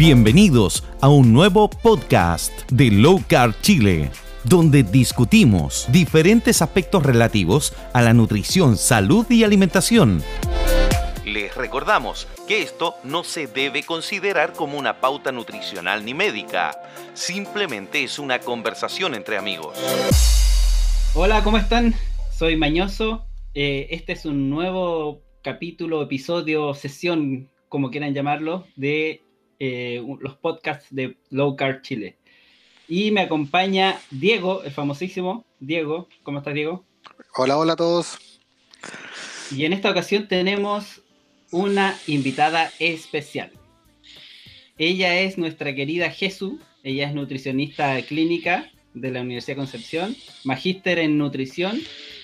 Bienvenidos a un nuevo podcast de Low Carb Chile, donde discutimos diferentes aspectos relativos a la nutrición, salud y alimentación. Les recordamos que esto no se debe considerar como una pauta nutricional ni médica, simplemente es una conversación entre amigos. Hola, ¿cómo están? Soy Mañoso. Eh, este es un nuevo capítulo, episodio, sesión, como quieran llamarlo, de eh, los podcasts de Low Carb Chile. Y me acompaña Diego, el famosísimo Diego. ¿Cómo estás, Diego? Hola, hola a todos. Y en esta ocasión tenemos una invitada especial. Ella es nuestra querida Jesús. Ella es nutricionista clínica de la Universidad de Concepción, magíster en nutrición,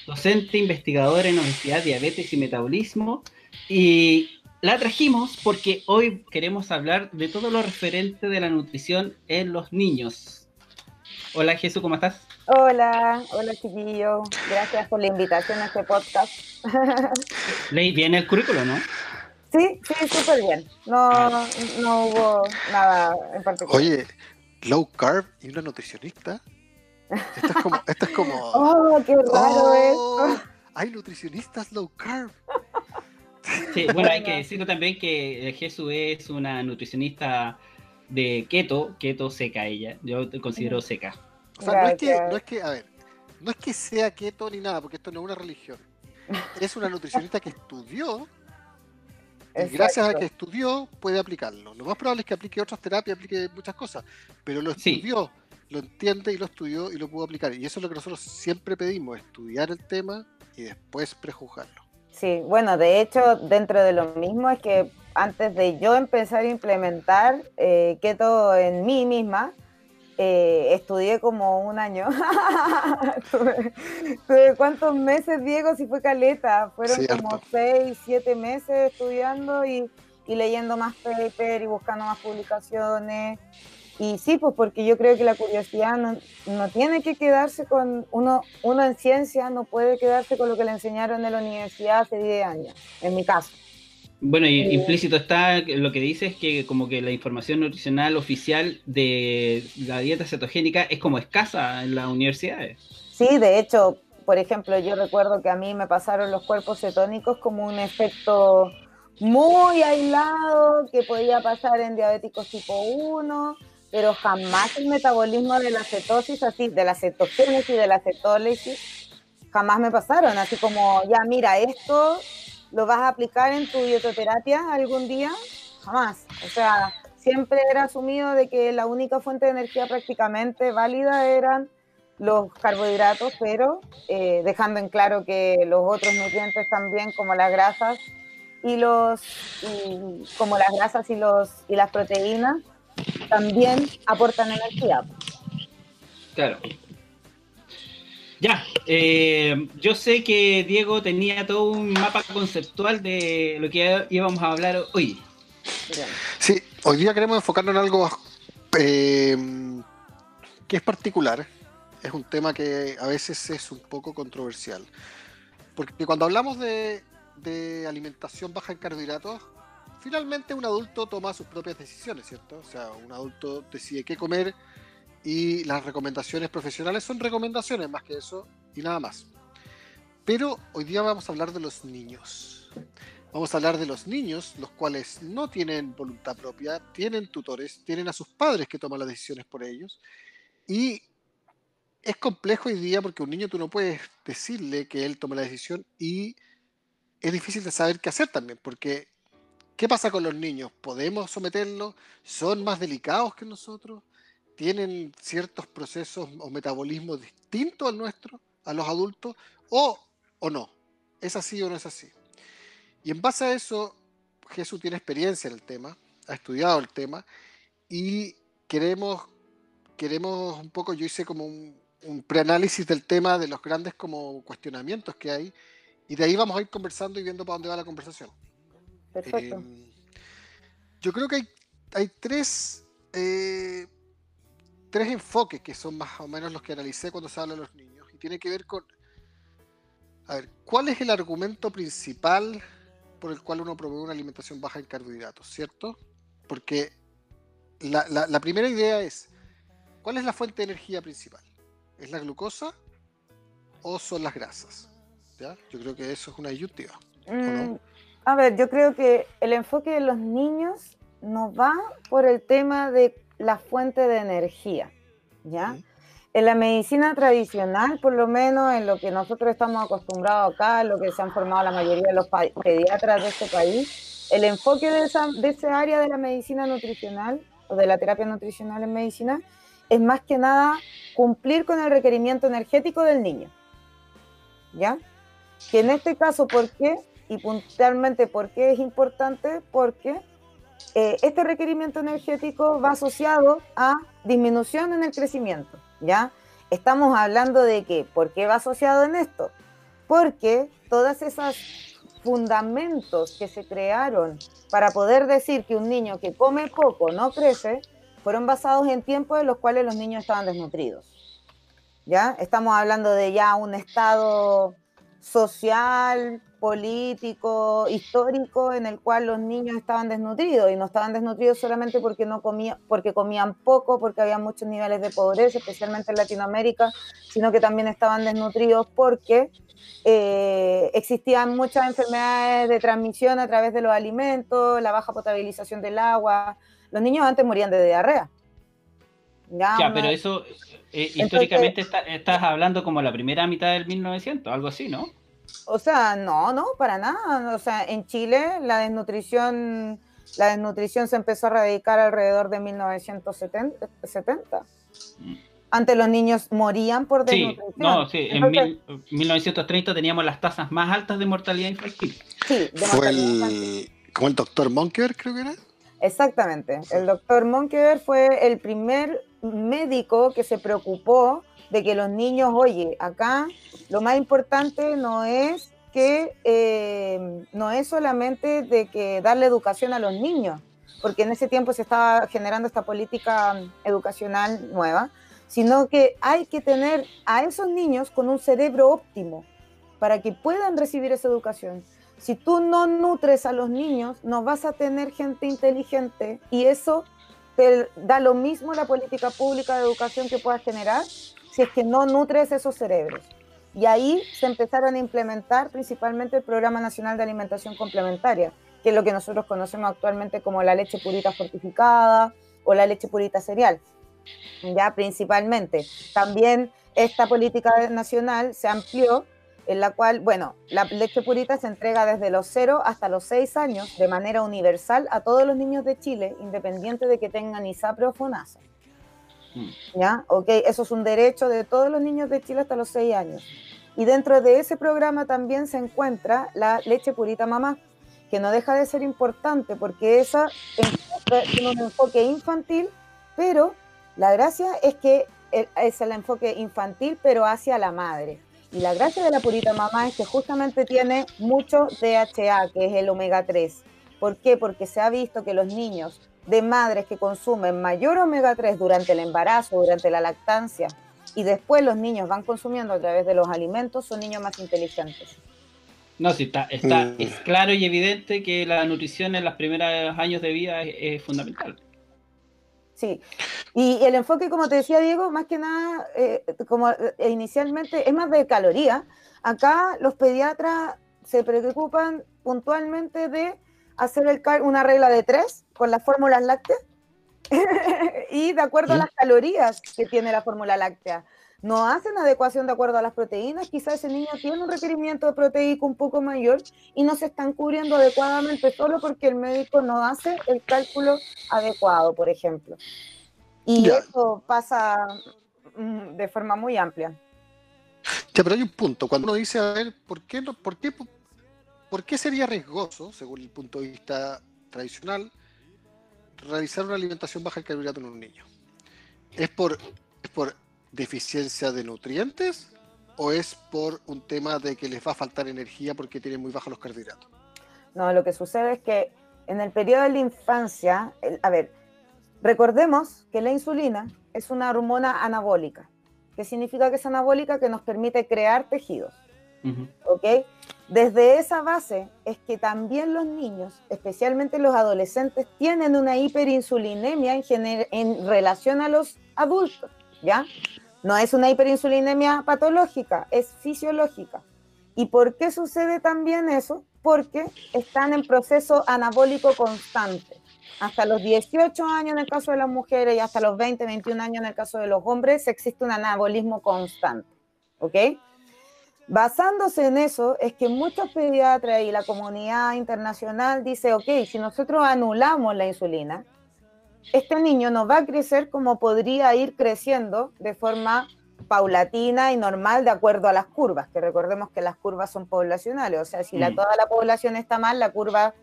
docente investigadora en obesidad, diabetes y metabolismo y la trajimos porque hoy queremos hablar de todo lo referente de la nutrición en los niños. Hola Jesús, ¿cómo estás? Hola, hola chiquillo. Gracias por la invitación a este podcast. Leí bien el currículo, ¿no? Sí, sí, súper bien. No, no hubo nada en particular. Oye, low carb y una nutricionista. Esto es como. Esto es como oh, qué raro oh, eso. Hay nutricionistas low carb. Sí, bueno, hay que decirlo también que Jesús es una nutricionista de keto, keto seca ella, yo te considero seca. O sea, no es, que, no es que, a ver, no es que sea keto ni nada, porque esto no es una religión. Es una nutricionista que estudió y gracias a que estudió puede aplicarlo. Lo más probable es que aplique otras terapias, aplique muchas cosas, pero lo estudió, lo entiende y lo estudió y lo pudo aplicar. Y eso es lo que nosotros siempre pedimos, estudiar el tema y después prejuzgarlo. Sí, bueno, de hecho, dentro de lo mismo es que antes de yo empezar a implementar eh, keto en mí misma, eh, estudié como un año. ¿Cuántos meses, Diego? Si fue caleta. Fueron como seis, siete meses estudiando y, y leyendo más paper y buscando más publicaciones y sí, pues porque yo creo que la curiosidad no, no, tiene que quedarse con uno, uno en ciencia, no puede quedarse con lo que le enseñaron en la universidad hace 10 años, en mi caso. Bueno, y implícito está lo que dice es que como que la información nutricional oficial de la dieta cetogénica es como escasa en las universidades. Sí, de hecho, por ejemplo, yo recuerdo que a mí me pasaron los cuerpos cetónicos como un efecto muy aislado que podía pasar en diabéticos tipo 1 pero jamás el metabolismo de la cetosis, así, de la cetogénesis y de la cetólisis, jamás me pasaron. Así como, ya, mira, esto lo vas a aplicar en tu dietoterapia algún día, jamás. O sea, siempre era asumido de que la única fuente de energía prácticamente válida eran los carbohidratos, pero eh, dejando en claro que los otros nutrientes también, como las grasas y los, como las grasas y los y las proteínas, también aportan energía. Claro. Ya, eh, yo sé que Diego tenía todo un mapa conceptual de lo que íbamos a hablar hoy. Sí, hoy día queremos enfocarnos en algo eh, que es particular. Es un tema que a veces es un poco controversial. Porque cuando hablamos de, de alimentación baja en carbohidratos, finalmente un adulto toma sus propias decisiones, ¿cierto? O sea, un adulto decide qué comer y las recomendaciones profesionales son recomendaciones más que eso y nada más. Pero hoy día vamos a hablar de los niños. Vamos a hablar de los niños, los cuales no tienen voluntad propia, tienen tutores, tienen a sus padres que toman las decisiones por ellos. Y es complejo hoy día porque un niño tú no puedes decirle que él tome la decisión y es difícil de saber qué hacer también, porque ¿Qué pasa con los niños? ¿Podemos someterlos? ¿Son más delicados que nosotros? ¿Tienen ciertos procesos o metabolismos distintos al nuestro, a los adultos? ¿O, o no? ¿Es así o no es así? Y en base a eso, Jesús tiene experiencia en el tema, ha estudiado el tema y queremos, queremos un poco, yo hice como un, un preanálisis del tema de los grandes como cuestionamientos que hay y de ahí vamos a ir conversando y viendo para dónde va la conversación. Perfecto. Em, yo creo que hay, tres, eh, tres enfoques que son más o menos los que analicé cuando se habla de los niños. Y tiene que ver con, a ver, ¿cuál es el argumento principal por el cual uno promueve una alimentación baja en carbohidratos, ¿cierto? Porque la, primera idea es, ¿cuál es la fuente de energía principal? ¿Es la glucosa o son las grasas? Yo creo que eso es una disyuntiva. Mm, a ver, yo creo que el enfoque de los niños no va por el tema de la fuente de energía, ¿ya? En la medicina tradicional, por lo menos en lo que nosotros estamos acostumbrados acá, en lo que se han formado la mayoría de los pediatras de este país, el enfoque de esa, de ese área de la medicina nutricional o de la terapia nutricional en medicina es más que nada cumplir con el requerimiento energético del niño. ¿Ya? Que en este caso, ¿por qué? Y puntualmente, ¿por qué es importante? Porque eh, este requerimiento energético va asociado a disminución en el crecimiento. ¿Ya? Estamos hablando de que, ¿por qué va asociado en esto? Porque todas esas fundamentos que se crearon para poder decir que un niño que come poco no crece, fueron basados en tiempos en los cuales los niños estaban desnutridos. ¿Ya? Estamos hablando de ya un estado social, político, histórico, en el cual los niños estaban desnutridos y no estaban desnutridos solamente porque no comían, porque comían poco, porque había muchos niveles de pobreza, especialmente en Latinoamérica, sino que también estaban desnutridos porque eh, existían muchas enfermedades de transmisión a través de los alimentos, la baja potabilización del agua. Los niños antes morían de diarrea. Ya, pero eso eh, históricamente estás hablando como la primera mitad del 1900, algo así, ¿no? O sea, no, no, para nada. O sea, en Chile la desnutrición, la desnutrición se empezó a erradicar alrededor de 1970. Mm. Antes los niños morían por desnutrición. Sí, no, sí, en 1930 teníamos las tasas más altas de mortalidad infantil. Sí, de Fue el, como el doctor Monkever, creo que era. Exactamente. El doctor Monkever fue el primer médico que se preocupó de que los niños, oye, acá lo más importante no es que eh, no es solamente de que darle educación a los niños, porque en ese tiempo se estaba generando esta política educacional nueva, sino que hay que tener a esos niños con un cerebro óptimo para que puedan recibir esa educación. Si tú no nutres a los niños, no vas a tener gente inteligente y eso te da lo mismo la política pública de educación que puedas generar si es que no nutres esos cerebros. Y ahí se empezaron a implementar principalmente el Programa Nacional de Alimentación Complementaria, que es lo que nosotros conocemos actualmente como la leche purita fortificada o la leche purita cereal, ya principalmente. También esta política nacional se amplió en la cual, bueno, la leche purita se entrega desde los 0 hasta los 6 años de manera universal a todos los niños de Chile, independiente de que tengan ISAPRE o FONASA. Mm. ¿Ya? Ok, eso es un derecho de todos los niños de Chile hasta los 6 años. Y dentro de ese programa también se encuentra la leche purita mamá, que no deja de ser importante porque esa tiene un enfoque infantil, pero la gracia es que es el enfoque infantil, pero hacia la madre. Y la gracia de la purita mamá es que justamente tiene mucho DHA, que es el omega 3. ¿Por qué? Porque se ha visto que los niños de madres que consumen mayor omega 3 durante el embarazo, durante la lactancia, y después los niños van consumiendo a través de los alimentos, son niños más inteligentes. No, sí, está, está mm. es claro y evidente que la nutrición en los primeros años de vida es, fundamental. Sí, y el enfoque, como te decía Diego, más que nada, eh, como eh, inicialmente, es más de caloría. Acá los pediatras se preocupan puntualmente de hacer el una regla de tres con las fórmulas lácteas y de acuerdo a las calorías que tiene la fórmula láctea. No hacen adecuación de acuerdo a las proteínas, quizás ese niño tiene un requerimiento de proteico un poco mayor y no se están cubriendo adecuadamente solo porque el médico no hace el cálculo adecuado, por ejemplo. Y eso pasa mm, de forma muy amplia. Ya, pero hay un punto. Cuando uno dice, a ver, ¿por qué, por qué ¿Por qué sería riesgoso, según el punto de vista tradicional, realizar una alimentación baja en carbohidratos en un niño? ¿Es por, por deficiencia de nutrientes o es por un tema de que les va a faltar energía porque tienen muy bajos los carbohidratos? No, lo que sucede es que en el periodo de la infancia, a ver, recordemos que la insulina es una hormona anabólica. ¿Qué significa que es anabólica? Que nos permite crear tejidos. ¿Ok? Desde esa base es que también los niños, especialmente los adolescentes, tienen una hiperinsulinemia en, en relación a los adultos, ¿ya? No es una hiperinsulinemia patológica, es fisiológica. ¿Y por qué sucede también eso? Porque están en proceso anabólico constante. Hasta los 18 años en el caso de las mujeres y hasta los 20, 21 años en el caso de los hombres existe un anabolismo constante. ¿Ok? Basándose en eso, es que muchos pediatras y la comunidad internacional dice, ok, si nosotros anulamos la insulina, este niño no va a crecer como podría ir creciendo de forma paulatina y normal de acuerdo a las curvas, que recordemos que las curvas son poblacionales, o sea, si la, mm. toda la población está mal, la curva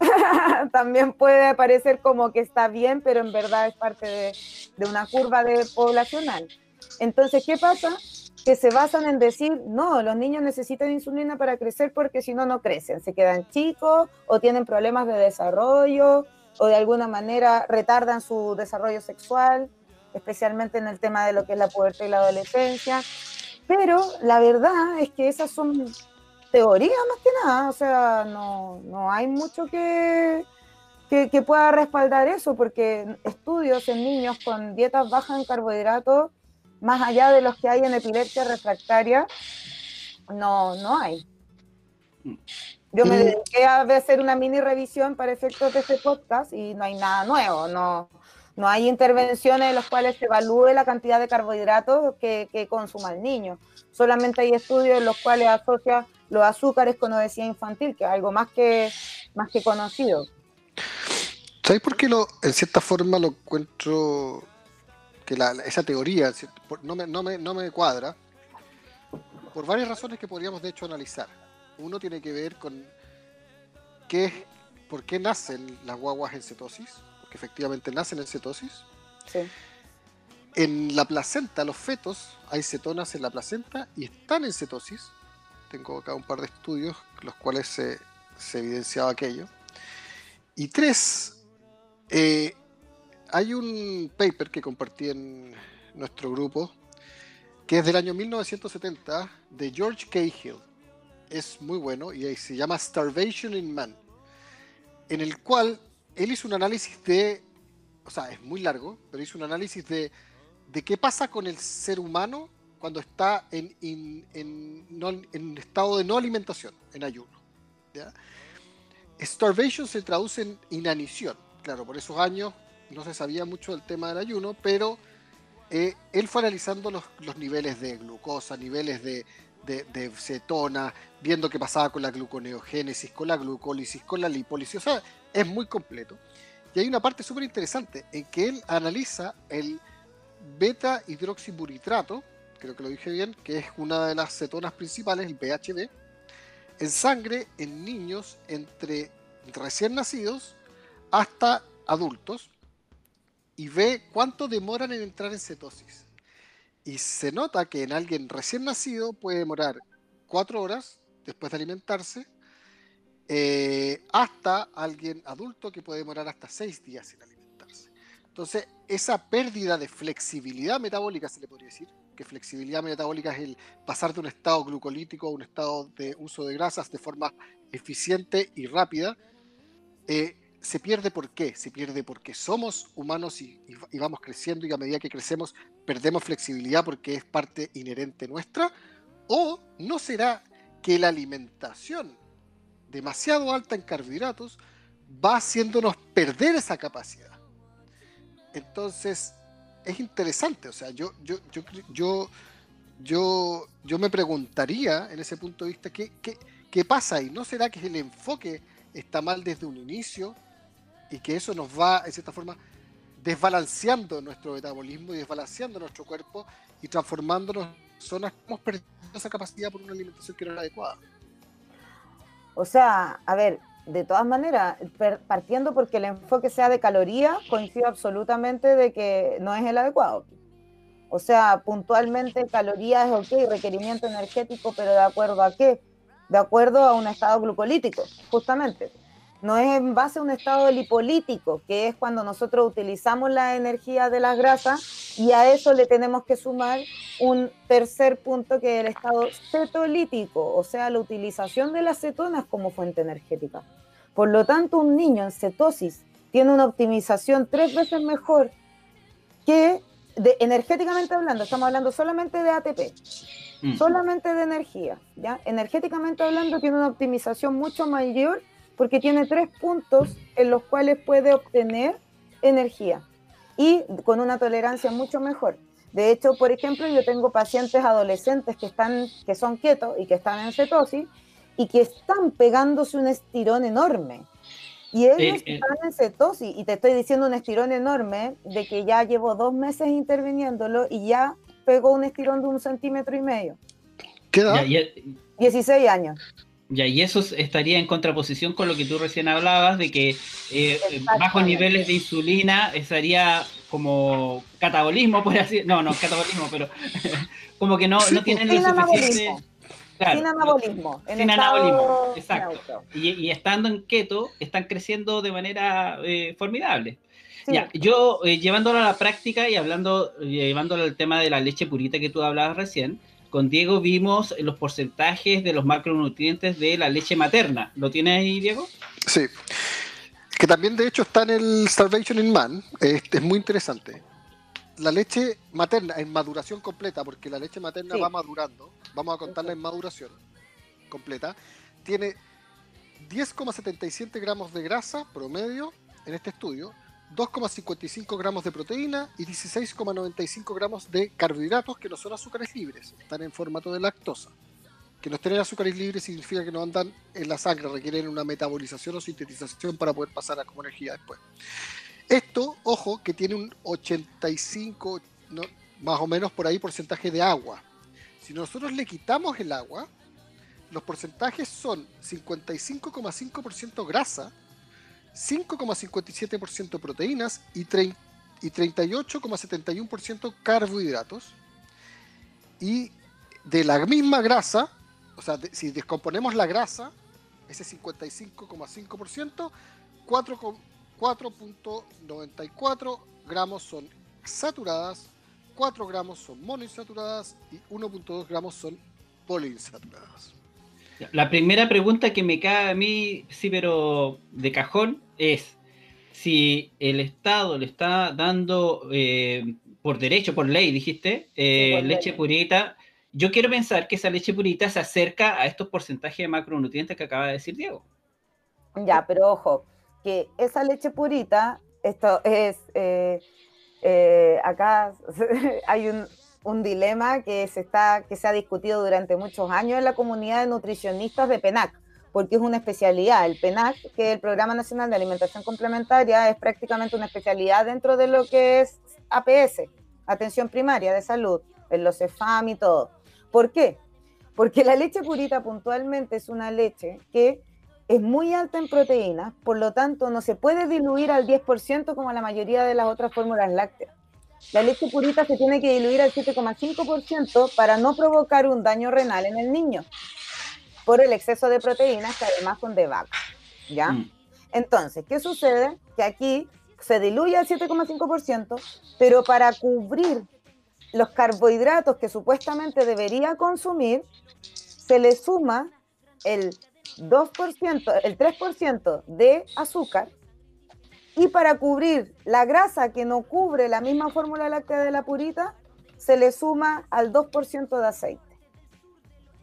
también puede parecer como que está bien, pero en verdad es parte de, de una curva de poblacional. Entonces, ¿qué pasa? Que se basan en decir, no, los niños necesitan insulina para crecer porque si no, no crecen, se quedan chicos o tienen problemas de desarrollo o de alguna manera retardan su desarrollo sexual, especialmente en el tema de lo que es la pubertad y la adolescencia. Pero la verdad es que esas son teorías más que nada, o sea, no, no hay mucho que, que, que pueda respaldar eso, porque estudios en niños con dietas bajas en carbohidratos más allá de los que hay en epilepsia refractaria, no, no hay. Yo me dediqué a hacer una mini revisión para efectos de este podcast y no hay nada nuevo, no, no hay intervenciones en las cuales se evalúe la cantidad de carbohidratos que, que consuma el niño. Solamente hay estudios en los cuales asocia los azúcares con obesidad infantil, que es algo más que, más que conocido. ¿Sabes por qué lo, en cierta forma lo encuentro que esa teoría no me, no, me, no me cuadra por varias razones que podríamos de hecho analizar. Uno tiene que ver con qué, por qué nacen las guaguas en cetosis, porque efectivamente nacen en cetosis. Sí. En la placenta, los fetos, hay cetonas en la placenta y están en cetosis. Tengo acá un par de estudios los cuales se, se evidenciaba aquello. Y tres, eh, hay un paper que compartí en nuestro grupo que es del año 1970 de George Cahill. Es muy bueno y se llama Starvation in Man, en el cual él hizo un análisis de, o sea, es muy largo, pero hizo un análisis de, de qué pasa con el ser humano cuando está en, en, estado de no alimentación, en ayuno. Starvation se traduce en inanición. Claro, por esos años no se sabía mucho del tema del ayuno, pero eh, él fue analizando los, niveles de glucosa, niveles de, cetona, viendo qué pasaba con la gluconeogénesis, con la glucólisis, con la lipólisis, o sea, es muy completo. Y hay una parte súper interesante en que él analiza el beta hidroxiburitrato, creo que lo dije bien, que es una de las cetonas principales, el BHB, en sangre en niños entre recién nacidos hasta adultos y ve cuánto demoran en entrar en cetosis. Y se nota que en alguien recién nacido puede demorar cuatro horas después de alimentarse, eh, hasta alguien adulto que puede demorar hasta seis días sin alimentarse. Entonces, esa pérdida de flexibilidad metabólica, se le podría decir, que flexibilidad metabólica es el pasar de un estado glucolítico a un estado de uso de grasas de forma eficiente y rápida, eh, se pierde por qué? Se pierde porque somos humanos y, vamos creciendo y a medida que crecemos perdemos flexibilidad porque es parte inherente nuestra. ¿O no será que la alimentación demasiado alta en carbohidratos va haciéndonos perder esa capacidad? Entonces, es interesante, o sea, yo, yo, yo, yo, yo, yo me preguntaría en ese punto de vista, ¿qué, qué, qué pasa ahí? ¿No será que el enfoque está mal desde un inicio? Y que eso nos va, en cierta forma, desbalanceando nuestro metabolismo y desbalanceando nuestro cuerpo y transformándonos en zonas que hemos perdido esa capacidad por una alimentación que no era adecuada. O sea, a ver, de todas maneras, partiendo porque el enfoque sea de calorías, coincido absolutamente de que no es el adecuado. O sea, puntualmente calorías es ok, requerimiento energético, pero ¿de acuerdo a qué? De acuerdo a un estado glucolítico, justamente. No es en base a un estado lipolítico, que es cuando nosotros utilizamos la energía de las grasas y a eso le tenemos que sumar un tercer punto que es el estado cetolítico, o sea, la utilización de las cetonas como fuente energética. Por lo tanto, un niño en cetosis tiene una optimización tres veces mejor que de, energéticamente hablando, estamos hablando solamente de ATP, mm. solamente de energía, ¿ya? Energéticamente hablando tiene una optimización mucho mayor porque tiene tres puntos en los cuales puede obtener energía y con una tolerancia mucho mejor. De hecho, por ejemplo, yo tengo pacientes adolescentes que, están, que son quietos y que están en cetosis y que están pegándose un estirón enorme. Y ellos eh, están en cetosis, y te estoy diciendo un estirón enorme de que ya llevo dos meses interviniéndolo y ya pegó un estirón de un centímetro y medio. ¿Qué edad? 16 años. Ya, y eso estaría en contraposición con lo que tú recién hablabas, de que eh, bajos niveles de insulina estaría como catabolismo, por así No, no, catabolismo, pero como que no, no tienen el suficiente sin anabolismo. sin anabolismo, exacto. Y, estando en keto, están creciendo de manera eh, formidable. Ya, yo eh, llevándolo a la práctica y hablando, llevándolo al tema de la leche purita que tú hablabas recién, con Diego vimos los porcentajes de los macronutrientes de la leche materna. ¿Lo tienes ahí, Diego? Sí. Que también, de hecho, está en el Salvation in Man. es muy interesante la leche materna en maduración completa, porque la leche materna va madurando, vamos a contarla en maduración completa, tiene 10,77 gramos de grasa promedio en este estudio, 2,55 gramos de proteína y 16,95 gramos de carbohidratos que no son azúcares libres, están en formato de lactosa. Que no estén azúcares libres significa que no andan en la sangre, requieren una metabolización o sintetización para poder pasar a como energía después. Esto, ojo, que tiene un 85, más o menos por ahí, porcentaje de agua. Si nosotros le quitamos el agua, los porcentajes son 55,5% grasa, 5,57% proteínas y, 38,71% carbohidratos. Y de la misma grasa, o sea, si descomponemos la grasa, ese 55,5%, 4, 4.94 gramos son saturadas, 4 gramos son monoinsaturadas y 1.2 gramos son poliinsaturadas. La primera pregunta que me cae a mí, sí, pero de cajón, es si el Estado le está dando eh, por derecho, por ley, dijiste, eh, leche purita. Yo quiero pensar que esa leche purita se acerca a estos porcentajes de macronutrientes que acaba de decir Diego. Ya, pero ojo, que esa leche purita, esto es, eh, eh, acá hay un, dilema que se, está, que se ha discutido durante muchos años en la comunidad de nutricionistas de PENAC, porque es una especialidad. El PENAC, que es el Programa Nacional de Alimentación Complementaria, es prácticamente una especialidad dentro de lo que es APS, Atención Primaria de Salud, en los CEFAM y todo. ¿Por qué? Porque la leche purita puntualmente es una leche que es muy alta en proteínas, por lo tanto no se puede diluir al 10% como la mayoría de las otras fórmulas lácteas. La leche purita se tiene que diluir al 7,5% para no provocar un daño renal en el niño por el exceso de proteínas que además son de vaca. ¿Ya? Mm. Entonces, ¿qué sucede? Que aquí se diluye al 7,5%, pero para cubrir los carbohidratos que supuestamente debería consumir, se le suma el 2%, el 3% de azúcar y para cubrir la grasa que no cubre la misma fórmula láctea de la purita, se le suma al 2% de aceite,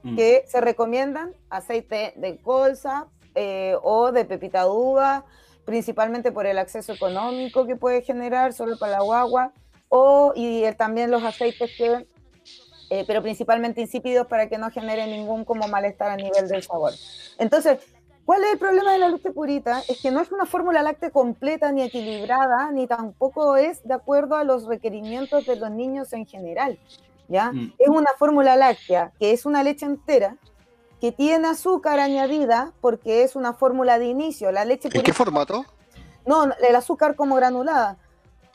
mm. que se recomiendan aceite de colza eh, o de pepita de uva, principalmente por el acceso económico que puede generar solo para la guagua, o y también los aceites que eh, pero principalmente insípidos para que no genere ningún como malestar a nivel del sabor. Entonces, ¿cuál es el problema de la leche purita? Es que no es una fórmula láctea completa ni equilibrada, ni tampoco es de acuerdo a los requerimientos de los niños en general. ¿ya? Mm. Es una fórmula láctea que es una leche entera, que tiene azúcar añadida porque es una fórmula de inicio. La leche ¿En qué formato? No, el azúcar como granulada.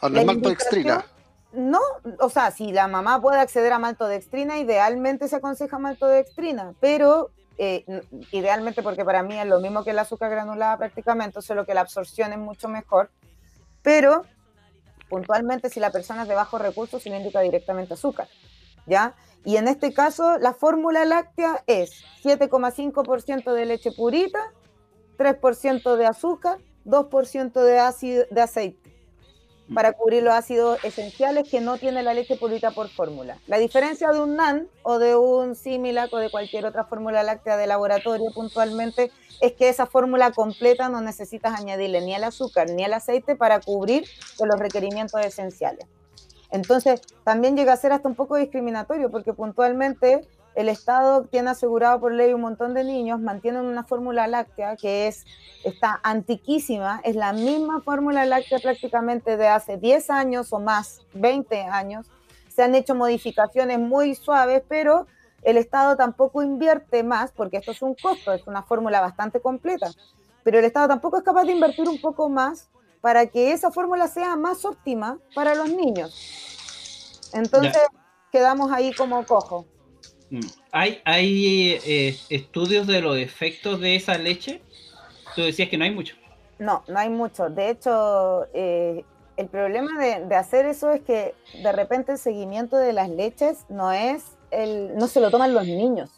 Ah, maltodextrina. No, o sea, si la mamá puede acceder a maltodextrina, idealmente se aconseja maltodextrina, pero eh, idealmente porque para mí es lo mismo que el azúcar granulada prácticamente, solo que la absorción es mucho mejor, pero puntualmente si la persona es de bajos recursos se le indica directamente azúcar, ¿ya? Y en este caso la fórmula láctea es 7,5% de leche purita, 3% de azúcar, 2% de, ácido, de aceite para cubrir los ácidos esenciales que no tiene la leche purita por fórmula. La diferencia de un NAN o de un Similac o de cualquier otra fórmula láctea de laboratorio puntualmente es que esa fórmula completa no necesitas añadirle ni el azúcar ni el aceite para cubrir los requerimientos esenciales. Entonces, también llega a ser hasta un poco discriminatorio porque puntualmente el Estado tiene asegurado por ley un montón de niños, mantienen una fórmula láctea que es, está antiquísima, es la misma fórmula láctea prácticamente de hace 10 años o más, 20 años. Se han hecho modificaciones muy suaves, pero el Estado tampoco invierte más, porque esto es un costo, es una fórmula bastante completa, pero el Estado tampoco es capaz de invertir un poco más para que esa fórmula sea más óptima para los niños. Entonces, quedamos ahí como cojo. Mm. ¿Hay, hay eh, estudios de los efectos de esa leche? Tú decías que no hay mucho. No, no hay mucho. De hecho, eh, el problema de, hacer eso es que de repente el seguimiento de las leches no es el, no se lo toman los niños.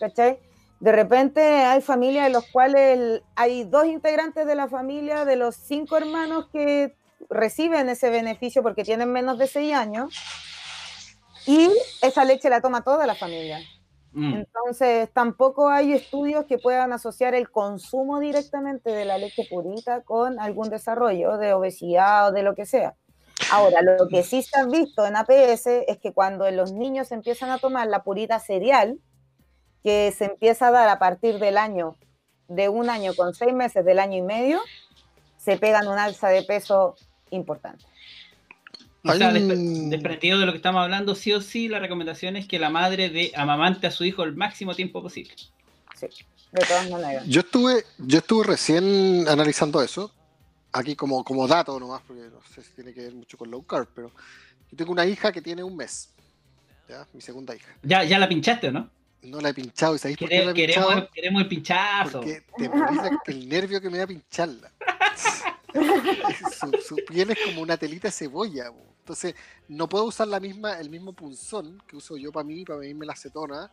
¿Cachai? De repente hay familias en las cuales hay dos integrantes de la familia de los cinco hermanos que reciben ese beneficio porque tienen menos de seis años y esa leche la toma toda la familia. Mm. Entonces, tampoco hay estudios que puedan asociar el consumo directamente de la leche purita con algún desarrollo de obesidad o de lo que sea. Ahora, lo que sí se ha visto en APS es que cuando los niños empiezan a tomar la purita cereal, que se empieza a dar a partir del año, de un año con seis meses del año y medio, se pegan un alza de peso importante. O sea, desprendido de lo que estamos hablando, sí o sí, la recomendación es que la madre de amamante a su hijo el máximo tiempo posible. Sí, de todas maneras. Yo estuve, yo estuve recién analizando eso, aquí como, como dato nomás, porque no sé si tiene que ver mucho con low carb, pero yo tengo una hija que tiene un mes, ¿ya? Mi segunda hija. Ya, ya la pinchaste, ¿no? No la he pinchado, ¿y sabéis por qué la he pinchado? Queremos, queremos el pinchazo. Porque te el nervio que me da pincharla. su, piel es como una telita de cebolla. Entonces, no puedo usar la misma, el mismo punzón que uso yo para mí, para medirme la acetona.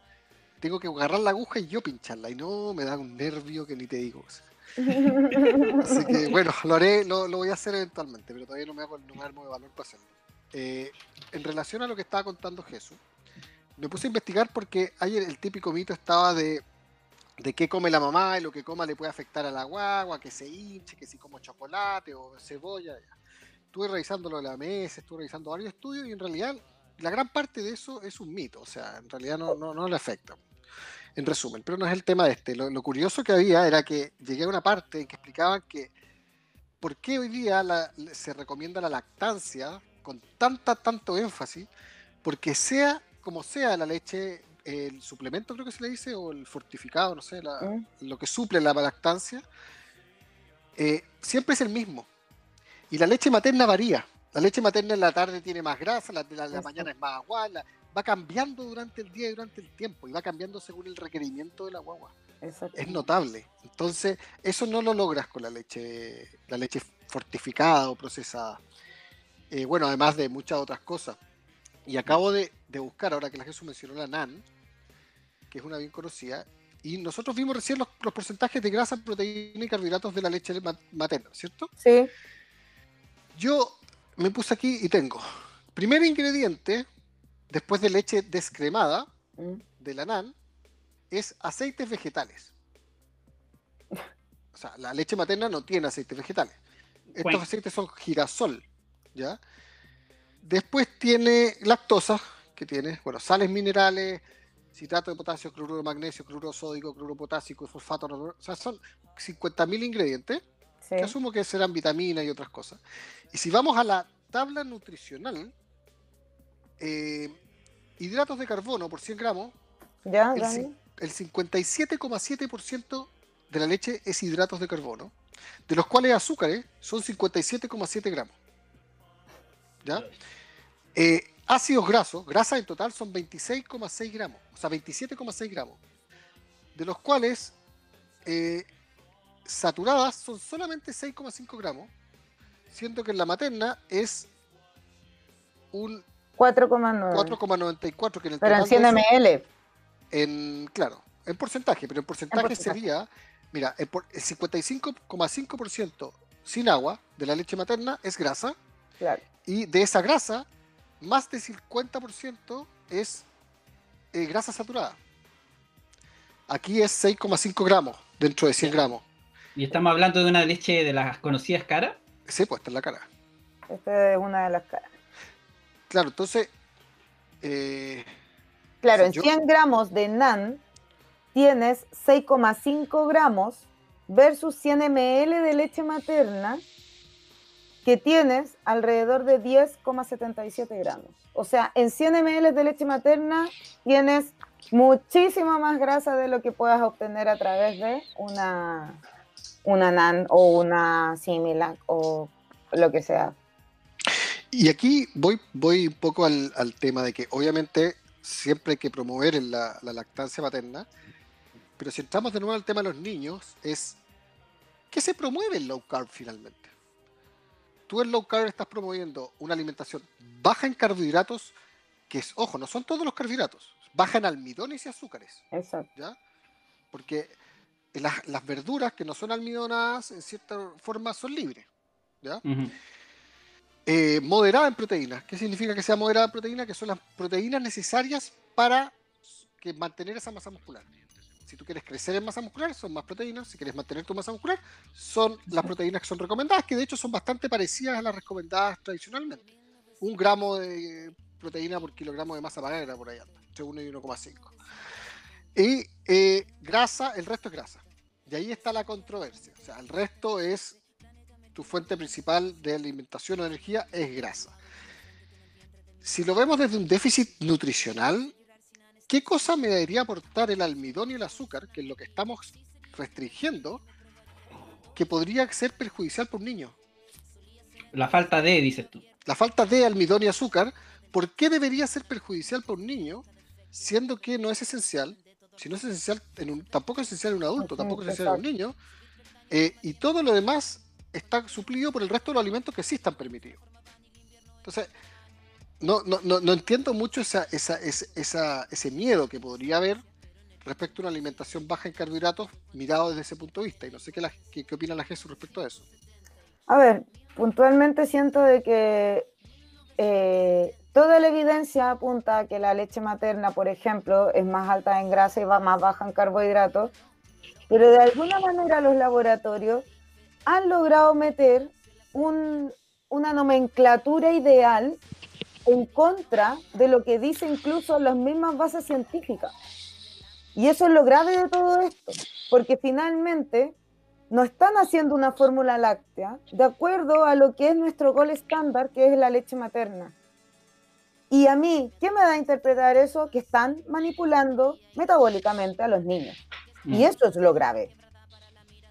Tengo que agarrar la aguja y yo pincharla. Y no, me da un nervio que ni te digo. Así que, bueno, lo haré, lo, voy a hacer eventualmente, pero todavía no me hago el número de valor para hacerlo. Eh, en relación a lo que estaba contando Jesús, me puse a investigar porque ayer el típico mito estaba de de qué come la mamá y lo que coma le puede afectar a la guagua, que se hinche, que si como chocolate o cebolla. Estuve revisando lo de la mesa, estuve revisando varios estudios y en realidad la gran parte de eso es un mito, o sea, en realidad no, no, le afecta. En resumen, pero no es el tema de este. Lo, curioso que había era que llegué a una parte en que explicaban que por qué hoy día se recomienda la lactancia con tanta, tanto énfasis, porque sea como sea la leche el suplemento, creo que se le dice, o el fortificado, no sé, mm. lo que suple la lactancia, eh, siempre es el mismo. Y la leche materna varía. La leche materna en la tarde tiene más grasa, la de la, mañana es más agua, va cambiando durante el día y durante el tiempo, y va cambiando según el requerimiento de la guagua. Es notable. Entonces, eso no lo logras con la leche, la leche fortificada o procesada. Eh, bueno, además de muchas otras cosas. Y acabo de, buscar, ahora que la Jesús mencionó la NAN, que es una bien conocida, y nosotros vimos recién los, porcentajes de grasa, proteína y carbohidratos de la leche materna, ¿cierto? Sí. Yo me puse aquí y tengo, primer ingrediente, después de leche descremada, mm. de la NAN, es aceites vegetales. O sea, la leche materna no tiene aceites vegetales. Estos aceites son girasol, ¿ya? Después tiene lactosa, que tiene, bueno, sales minerales, citrato de potasio, cloruro de magnesio, cloruro sódico, cloruro potásico, fosfato O sea, son 50.000 ingredientes, que asumo que serán vitaminas y otras cosas. Y si vamos a la tabla nutricional, eh, hidratos de carbono por 100 gramos, ya, el, el 57,7% de la leche es hidratos de carbono, de los cuales azúcares son 57,7 gramos. ¿ya? Eh, ácidos grasos, grasa en total son 26,6 gramos, o sea, 27,6 gramos. de los cuales eh, saturadas son solamente 6,5 gramos, siendo que en la materna es un 4,94 que en el Pero en 100 ml. En, claro, en porcentaje, pero en porcentaje, sería, mira, el, 55,5% sin agua de la leche materna es grasa. Y de esa grasa, más del 50% es eh, grasa saturada. Aquí es 6,5 gramos dentro de 100 gramos. ¿Y estamos hablando de una leche de las conocidas caras? Sí, pues está en la cara. Esta es una de las caras. Claro, entonces. Eh, claro, en 100 gramos de NAN tienes 6,5 gramos versus 100 ml de leche materna que tienes alrededor de 10,77 gramos. O sea, en 100 ml de leche materna tienes muchísima más grasa de lo que puedas obtener a través de una, una NAN o una Similac o lo que sea. Y aquí voy, voy un poco al, tema de que obviamente siempre hay que promover la, la, lactancia materna, pero si entramos de nuevo al tema de los niños, es ¿qué se promueve el low carb finalmente? Tú en low carb estás promoviendo una alimentación baja en carbohidratos, que es, ojo, no son todos los carbohidratos, baja en almidones y azúcares. Exacto. ¿ya? Porque las, las, verduras que no son almidonadas, en cierta forma, son libres. ¿ya? Eh, moderada en proteínas. ¿Qué significa que sea moderada en proteínas? Que son las proteínas necesarias para que mantener esa masa muscular. Si tú quieres crecer en masa muscular, son más proteínas. Si quieres mantener tu masa muscular, son las proteínas que son recomendadas, que de hecho son bastante parecidas a las recomendadas tradicionalmente. Un gramo de proteína por kilogramo de masa magra, por ahí anda, entre 1 y 1,5. Y eh, grasa, el resto es grasa. Y ahí está la controversia. O sea, el resto es tu fuente principal de alimentación o energía es grasa. Si lo vemos desde un déficit nutricional, ¿qué cosa me debería aportar el almidón y el azúcar, que es lo que estamos restringiendo, que podría ser perjudicial para un niño? La falta de, dices tú. La falta de almidón y azúcar, ¿por qué debería ser perjudicial para un niño, siendo que no es esencial? Si no es esencial, en un, tampoco es esencial en un adulto, tampoco es esencial en un niño. Eh, y todo lo demás está suplido por el resto de los alimentos que sí están permitidos. Entonces, no, no, no, entiendo mucho esa, esa, esa, ese miedo que podría haber respecto a una alimentación baja en carbohidratos mirado desde ese punto de vista. Y no sé qué, la, qué, opina la Jesús respecto a eso. A ver, puntualmente siento de que eh, toda la evidencia apunta a que la leche materna, por ejemplo, es más alta en grasa y va más baja en carbohidratos, pero de alguna manera los laboratorios han logrado meter una nomenclatura ideal en contra de lo que dicen incluso las mismas bases científicas. Y eso es lo grave de todo esto, porque finalmente no están haciendo una fórmula láctea de acuerdo a lo que es nuestro gol estándar, que es la leche materna. Y a mí, ¿qué me da a interpretar eso? Que están manipulando metabólicamente a los niños. Y mm. eso es lo grave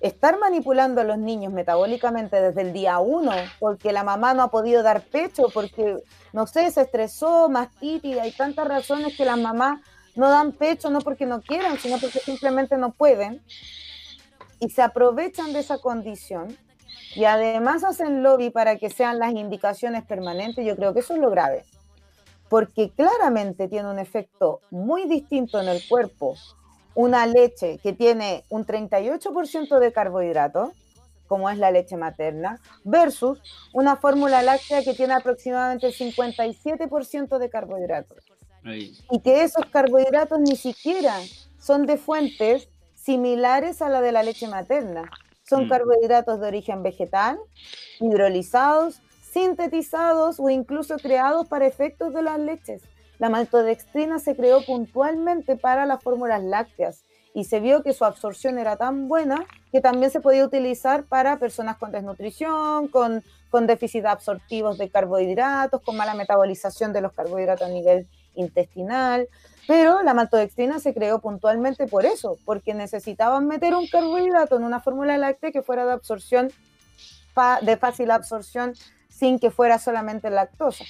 estar manipulando a los niños metabólicamente desde el día uno, porque la mamá no ha podido dar pecho, porque, no sé, se estresó, mastitis, hay tantas razones que las mamás no dan pecho, no porque no quieran, sino porque simplemente no pueden, y se aprovechan de esa condición, y además hacen lobby para que sean las indicaciones permanentes, yo creo que eso es lo grave, porque claramente tiene un efecto muy distinto en el cuerpo una leche que tiene un 38% de carbohidratos, como es la leche materna, versus una fórmula láctea que tiene aproximadamente el 57% de carbohidratos. Y que esos carbohidratos ni siquiera son de fuentes similares a la de la leche materna. Son mm. carbohidratos de origen vegetal, hidrolizados, sintetizados o incluso creados para efectos de las leches. La maltodextrina se creó puntualmente para las fórmulas lácteas y se vio que su absorción era tan buena que también se podía utilizar para personas con desnutrición, con, con déficit absortivos de carbohidratos, con mala metabolización de los carbohidratos a nivel intestinal. Pero la maltodextrina se creó puntualmente por eso, porque necesitaban meter un carbohidrato en una fórmula láctea que fuera de absorción, de fácil absorción, sin que fuera solamente lactosa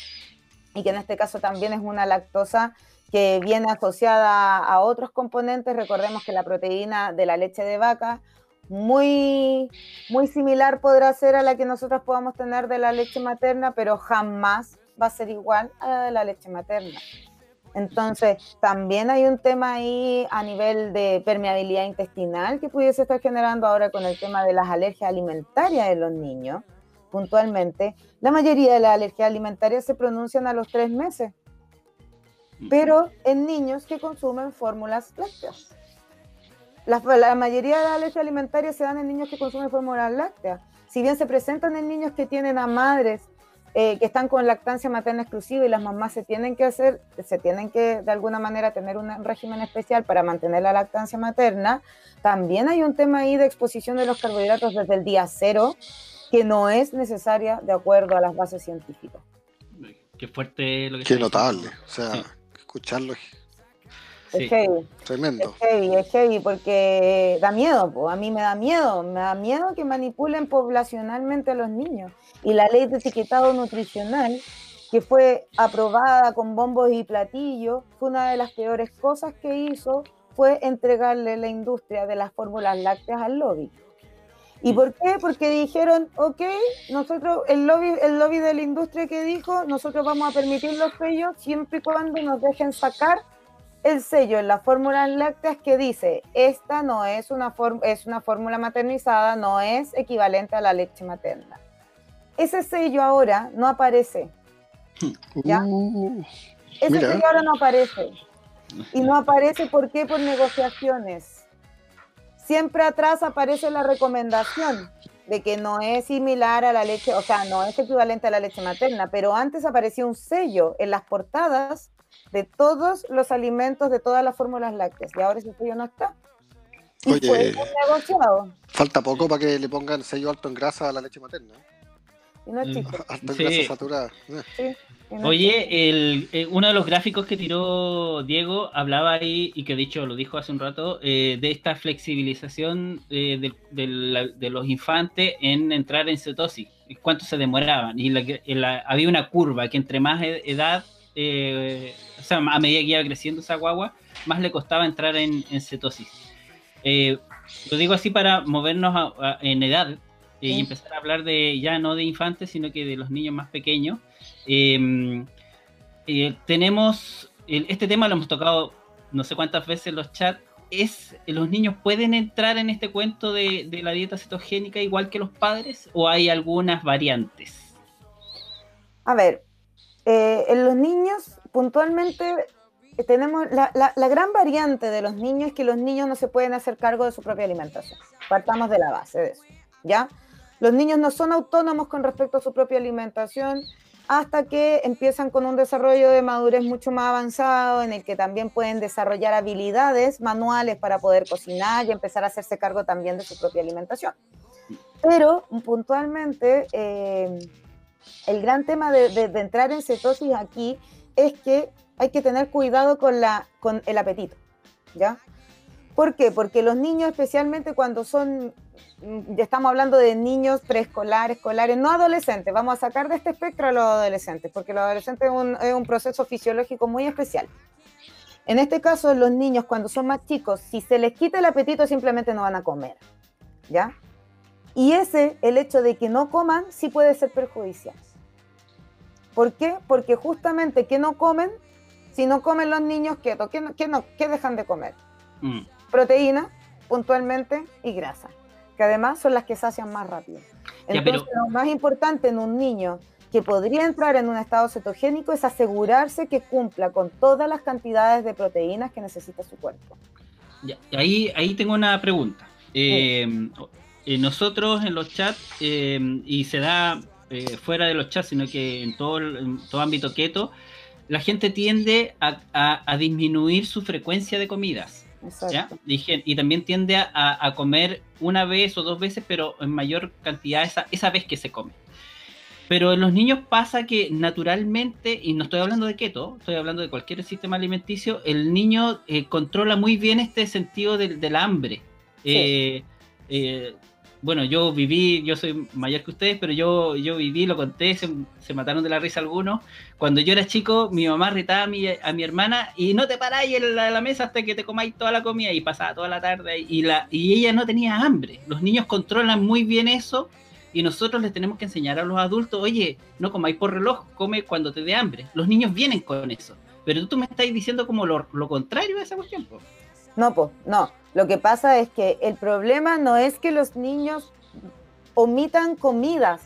y que en este caso también es una lactosa que viene asociada a otros componentes. Recordemos que la proteína de la leche de vaca, muy, muy similar podrá ser a la que nosotros podamos tener de la leche materna, pero jamás va a ser igual a la de la leche materna. Entonces, también hay un tema ahí a nivel de permeabilidad intestinal que pudiese estar generando ahora con el tema de las alergias alimentarias de los niños, puntualmente. La mayoría de las alergias alimentarias se pronuncian a los tres meses, pero en niños que consumen fórmulas lácteas. La, la mayoría de las alergias alimentarias se dan en niños que consumen fórmulas lácteas. Si bien se presentan en niños que tienen a madres eh, que están con lactancia materna exclusiva y las mamás se tienen que hacer, se tienen que de alguna manera tener un régimen especial para mantener la lactancia materna, también hay un tema ahí de exposición de los carbohidratos desde el día cero que no es necesaria de acuerdo a las bases científicas. Qué fuerte lo que Qué notable, o sea, escucharlo es heavy. Tremendo. Es heavy, es heavy porque da miedo, a mí me da miedo, me da miedo que manipulen poblacionalmente a los niños. Y la ley de etiquetado nutricional, que fue aprobada con bombos y platillos, fue una de las peores cosas que hizo, fue entregarle la industria de las fórmulas lácteas al lobby. ¿Y por qué? Porque dijeron, ok, nosotros, el lobby, el lobby de la industria que dijo, nosotros vamos a permitir los sellos siempre y cuando nos dejen sacar el sello en las fórmulas lácteas que dice, esta no es una, es una fórmula maternizada, no es equivalente a la leche materna. Ese sello ahora no aparece. ¿ya? Uh, Ese mira. sello ahora no aparece. Y no aparece, ¿por qué? Por negociaciones. Siempre atrás aparece la recomendación de que no es similar a la leche, o sea, no es equivalente a la leche materna, pero antes aparecía un sello en las portadas de todos los alimentos de todas las fórmulas lácteas y ahora ese sello no está. Y Oye. fue negociado. Falta poco para que le pongan sello alto en grasa a la leche materna. Y no es Mm. chico. Sí. sí, no. Oye, el, eh, uno de los gráficos que tiró Diego hablaba ahí, y que de hecho lo dijo hace un rato, eh, de esta flexibilización eh, de, de la- de los infantes en entrar en cetosis, cuánto se demoraban. Y la que- la- había una curva que entre más ed- edad, eh, o sea, a medida que iba creciendo esa guagua, más le costaba entrar en, en cetosis. Eh, lo digo así para movernos a- a- en edad y Sí. empezar a hablar de ya no de infantes, sino que de los niños más pequeños. Eh, eh, tenemos, el- este tema lo hemos tocado no sé cuántas veces en los chats, es, ¿los niños pueden entrar en este cuento de, de la dieta cetogénica igual que los padres o hay algunas variantes? A ver, eh, en los niños, puntualmente, eh, tenemos la, la- la gran variante de los niños es que los niños no se pueden hacer cargo de su propia alimentación. Partamos de la base de eso, ¿ya? Los niños no son autónomos con respecto a su propia alimentación hasta que empiezan con un desarrollo de madurez mucho más avanzado, en el que también pueden desarrollar habilidades manuales para poder cocinar y empezar a hacerse cargo también de su propia alimentación. Pero puntualmente, eh, el gran tema de, de- entrar en cetosis aquí es que hay que tener cuidado con, la, con el apetito, ¿ya? ¿Por qué? Porque los niños, especialmente cuando son, mm, ya estamos hablando de niños preescolares, escolares, no adolescentes, vamos a sacar de este espectro a los adolescentes, porque los adolescentes es un, es un proceso fisiológico muy especial. En este caso, los niños cuando son más chicos, si se les quita el apetito, simplemente no van a comer, ¿ya? Y ese, el hecho de que no coman, sí puede ser perjudicial. ¿Por qué? Porque justamente que no comen, si no comen los niños keto, ¿qué, no- qué no- qué dejan de comer? Mm. Proteína, puntualmente, y grasa, que además son las que sacian más rápido. Ya, Entonces, pero- lo más importante en un niño que podría entrar en un estado cetogénico es asegurarse que cumpla con todas las cantidades de proteínas que necesita su cuerpo. Ya, ahí, ahí tengo una pregunta. Eh, eh, nosotros en los chats, eh, y se da eh, fuera de los chats, sino que en todo, en todo ámbito keto, la gente tiende a, a- a disminuir su frecuencia de comidas. ¿Ya? Dije, y también tiende a, a comer una vez o dos veces, pero en mayor cantidad esa, esa vez que se come. Pero en los niños pasa que naturalmente, y no estoy hablando de keto, estoy hablando de cualquier sistema alimenticio, el niño eh, controla muy bien este sentido del, del hambre. Sí. Eh, eh, bueno, yo viví, yo soy mayor que ustedes, pero yo, yo viví, lo conté, se, mataron de la risa algunos. Cuando yo era chico, mi mamá retaba a mi, a mi hermana y no te paráis en la, mesa hasta que te comáis toda la comida y pasaba toda la tarde y, la, y ella no tenía hambre. Los niños controlan muy bien eso y nosotros les tenemos que enseñar a los adultos, oye, no comáis por reloj, come cuando te dé hambre. Los niños vienen con eso. Pero tú me estás diciendo como lo, lo contrario de esa cuestión. No, pues, no. Lo que pasa es que el problema no es que los niños omitan comidas,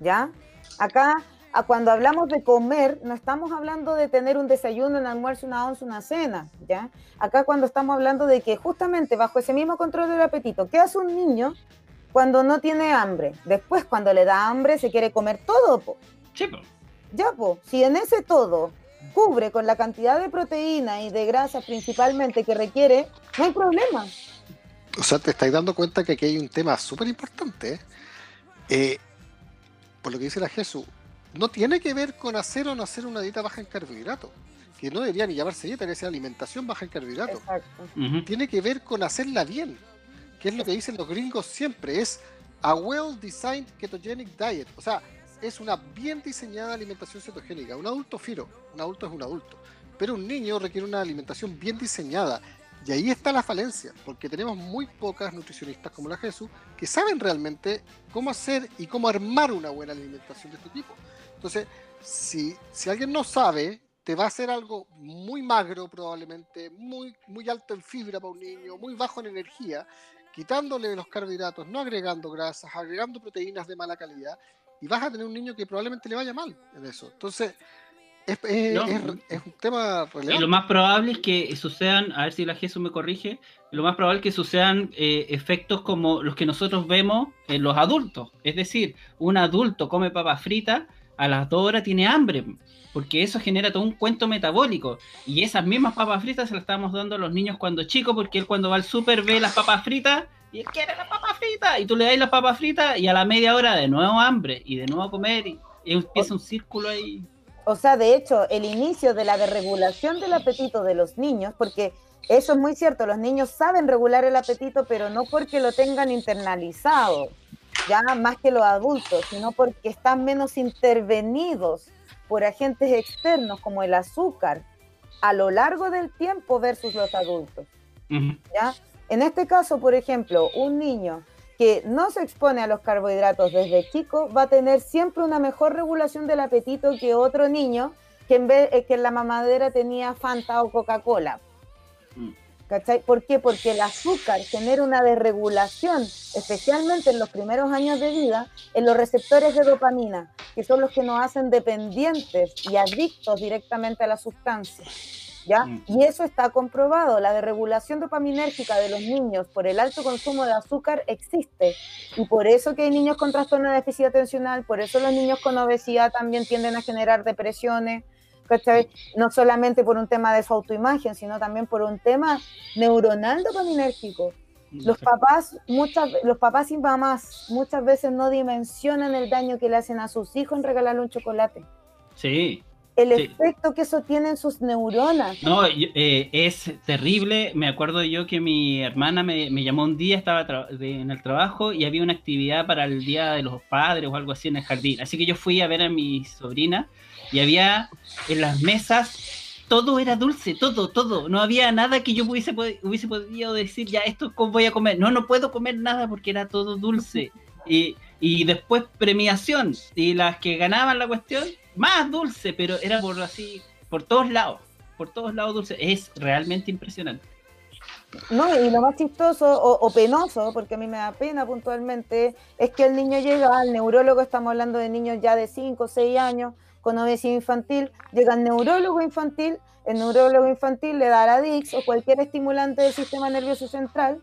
¿ya? Acá, cuando hablamos de comer, no estamos hablando de tener un desayuno, un almuerzo, una once, una cena, ¿ya? Acá cuando estamos hablando de que justamente bajo ese mismo control del apetito, ¿qué hace un niño cuando no tiene hambre? Después, cuando le da hambre, se quiere comer todo, po. Sí, po. Ya, po. Si en ese todo cubre con la cantidad de proteína y de grasa principalmente que requiere, no hay problema. O sea, te estáis dando cuenta que aquí hay un tema súper importante. ¿eh? Eh, por lo que dice la Jesús, no tiene que ver con hacer o no hacer una dieta baja en carbohidratos, que no debería ni llamarse dieta, debería ser alimentación baja en carbohidratos. Tiene que ver con hacerla bien, que es lo que dicen los gringos siempre, es a well-designed ketogenic diet. O sea, es una bien diseñada alimentación cetogénica. Un adulto firo, un adulto es un adulto, pero un niño requiere una alimentación bien diseñada. Y ahí está la falencia, porque tenemos muy pocas nutricionistas como la Jesús que saben realmente cómo hacer y cómo armar una buena alimentación de este tipo. Entonces, si, si alguien no sabe, te va a hacer algo muy magro probablemente, muy, muy alto en fibra para un niño, muy bajo en energía, quitándole los carbohidratos, no agregando grasas, agregando proteínas de mala calidad y vas a tener un niño que probablemente le vaya mal en eso. Entonces, es, un tema relevante. Y lo más probable es que sucedan, a ver si la Jesús me corrige, lo más probable es que sucedan eh, efectos como los que nosotros vemos en los adultos. Es decir, un adulto come papas fritas, a las dos horas tiene hambre, porque eso genera todo un cuento metabólico. Y esas mismas papas fritas se las estamos dando a los niños cuando chicos, porque él cuando va al súper ve las papas fritas y él quiere la papa frita, y tú le das la papa frita, y a la media hora de nuevo hambre, y de nuevo a comer, y, empieza un círculo ahí. O sea, de hecho, el inicio de la desregulación del apetito de los niños, porque eso es muy cierto, los niños saben regular el apetito, pero no porque lo tengan internalizado, ya más que los adultos, sino porque están menos intervenidos por agentes externos como el azúcar a lo largo del tiempo versus los adultos. ¿ya? En este caso, por ejemplo, un niño que no se expone a los carbohidratos desde chico va a tener siempre una mejor regulación del apetito que otro niño que en vez eh, que en la mamadera tenía Fanta o Coca-Cola. Mm. ¿Cachai? ¿Por qué? Porque el azúcar genera una desregulación, especialmente en los primeros años de vida, en los receptores de dopamina, que son los que nos hacen dependientes y adictos directamente a la sustancia. Mm. Y eso está comprobado, la desregulación dopaminérgica de los niños por el alto consumo de azúcar existe. Y por eso que hay niños con trastorno de déficit atencional, por eso los niños con obesidad también tienden a generar depresiones, No solamente por un tema de su autoimagen, sino también por un tema neuronal dopaminérgico. Mm, los papás, muchas, los papás y mamás muchas veces no dimensionan el daño que le hacen a sus hijos en regalarle un chocolate. Sí, el efecto que eso tiene en sus neuronas. No, eh, es terrible. Me acuerdo yo que mi hermana me, llamó un día, estaba en el trabajo y había una actividad para el Día de los Padres o algo así en el jardín. Así que yo fui a ver a mi sobrina y había en las mesas todo era dulce, todo, todo. No había nada que yo hubiese, hubiese podido decir, ya, esto voy a comer. No, no puedo comer nada porque era todo dulce. Y, y después premiación. Y las que ganaban la cuestión más dulce, pero era por así, por todos lados, por todos lados dulce. Es realmente impresionante. No, y lo más chistoso o, penoso, porque a mí me da pena puntualmente, es que el niño llega al neurólogo, estamos hablando de niños ya de 5 o 6 años, con obesidad infantil, llega al neurólogo infantil, el neurólogo infantil le da Radix o cualquier estimulante del sistema nervioso central,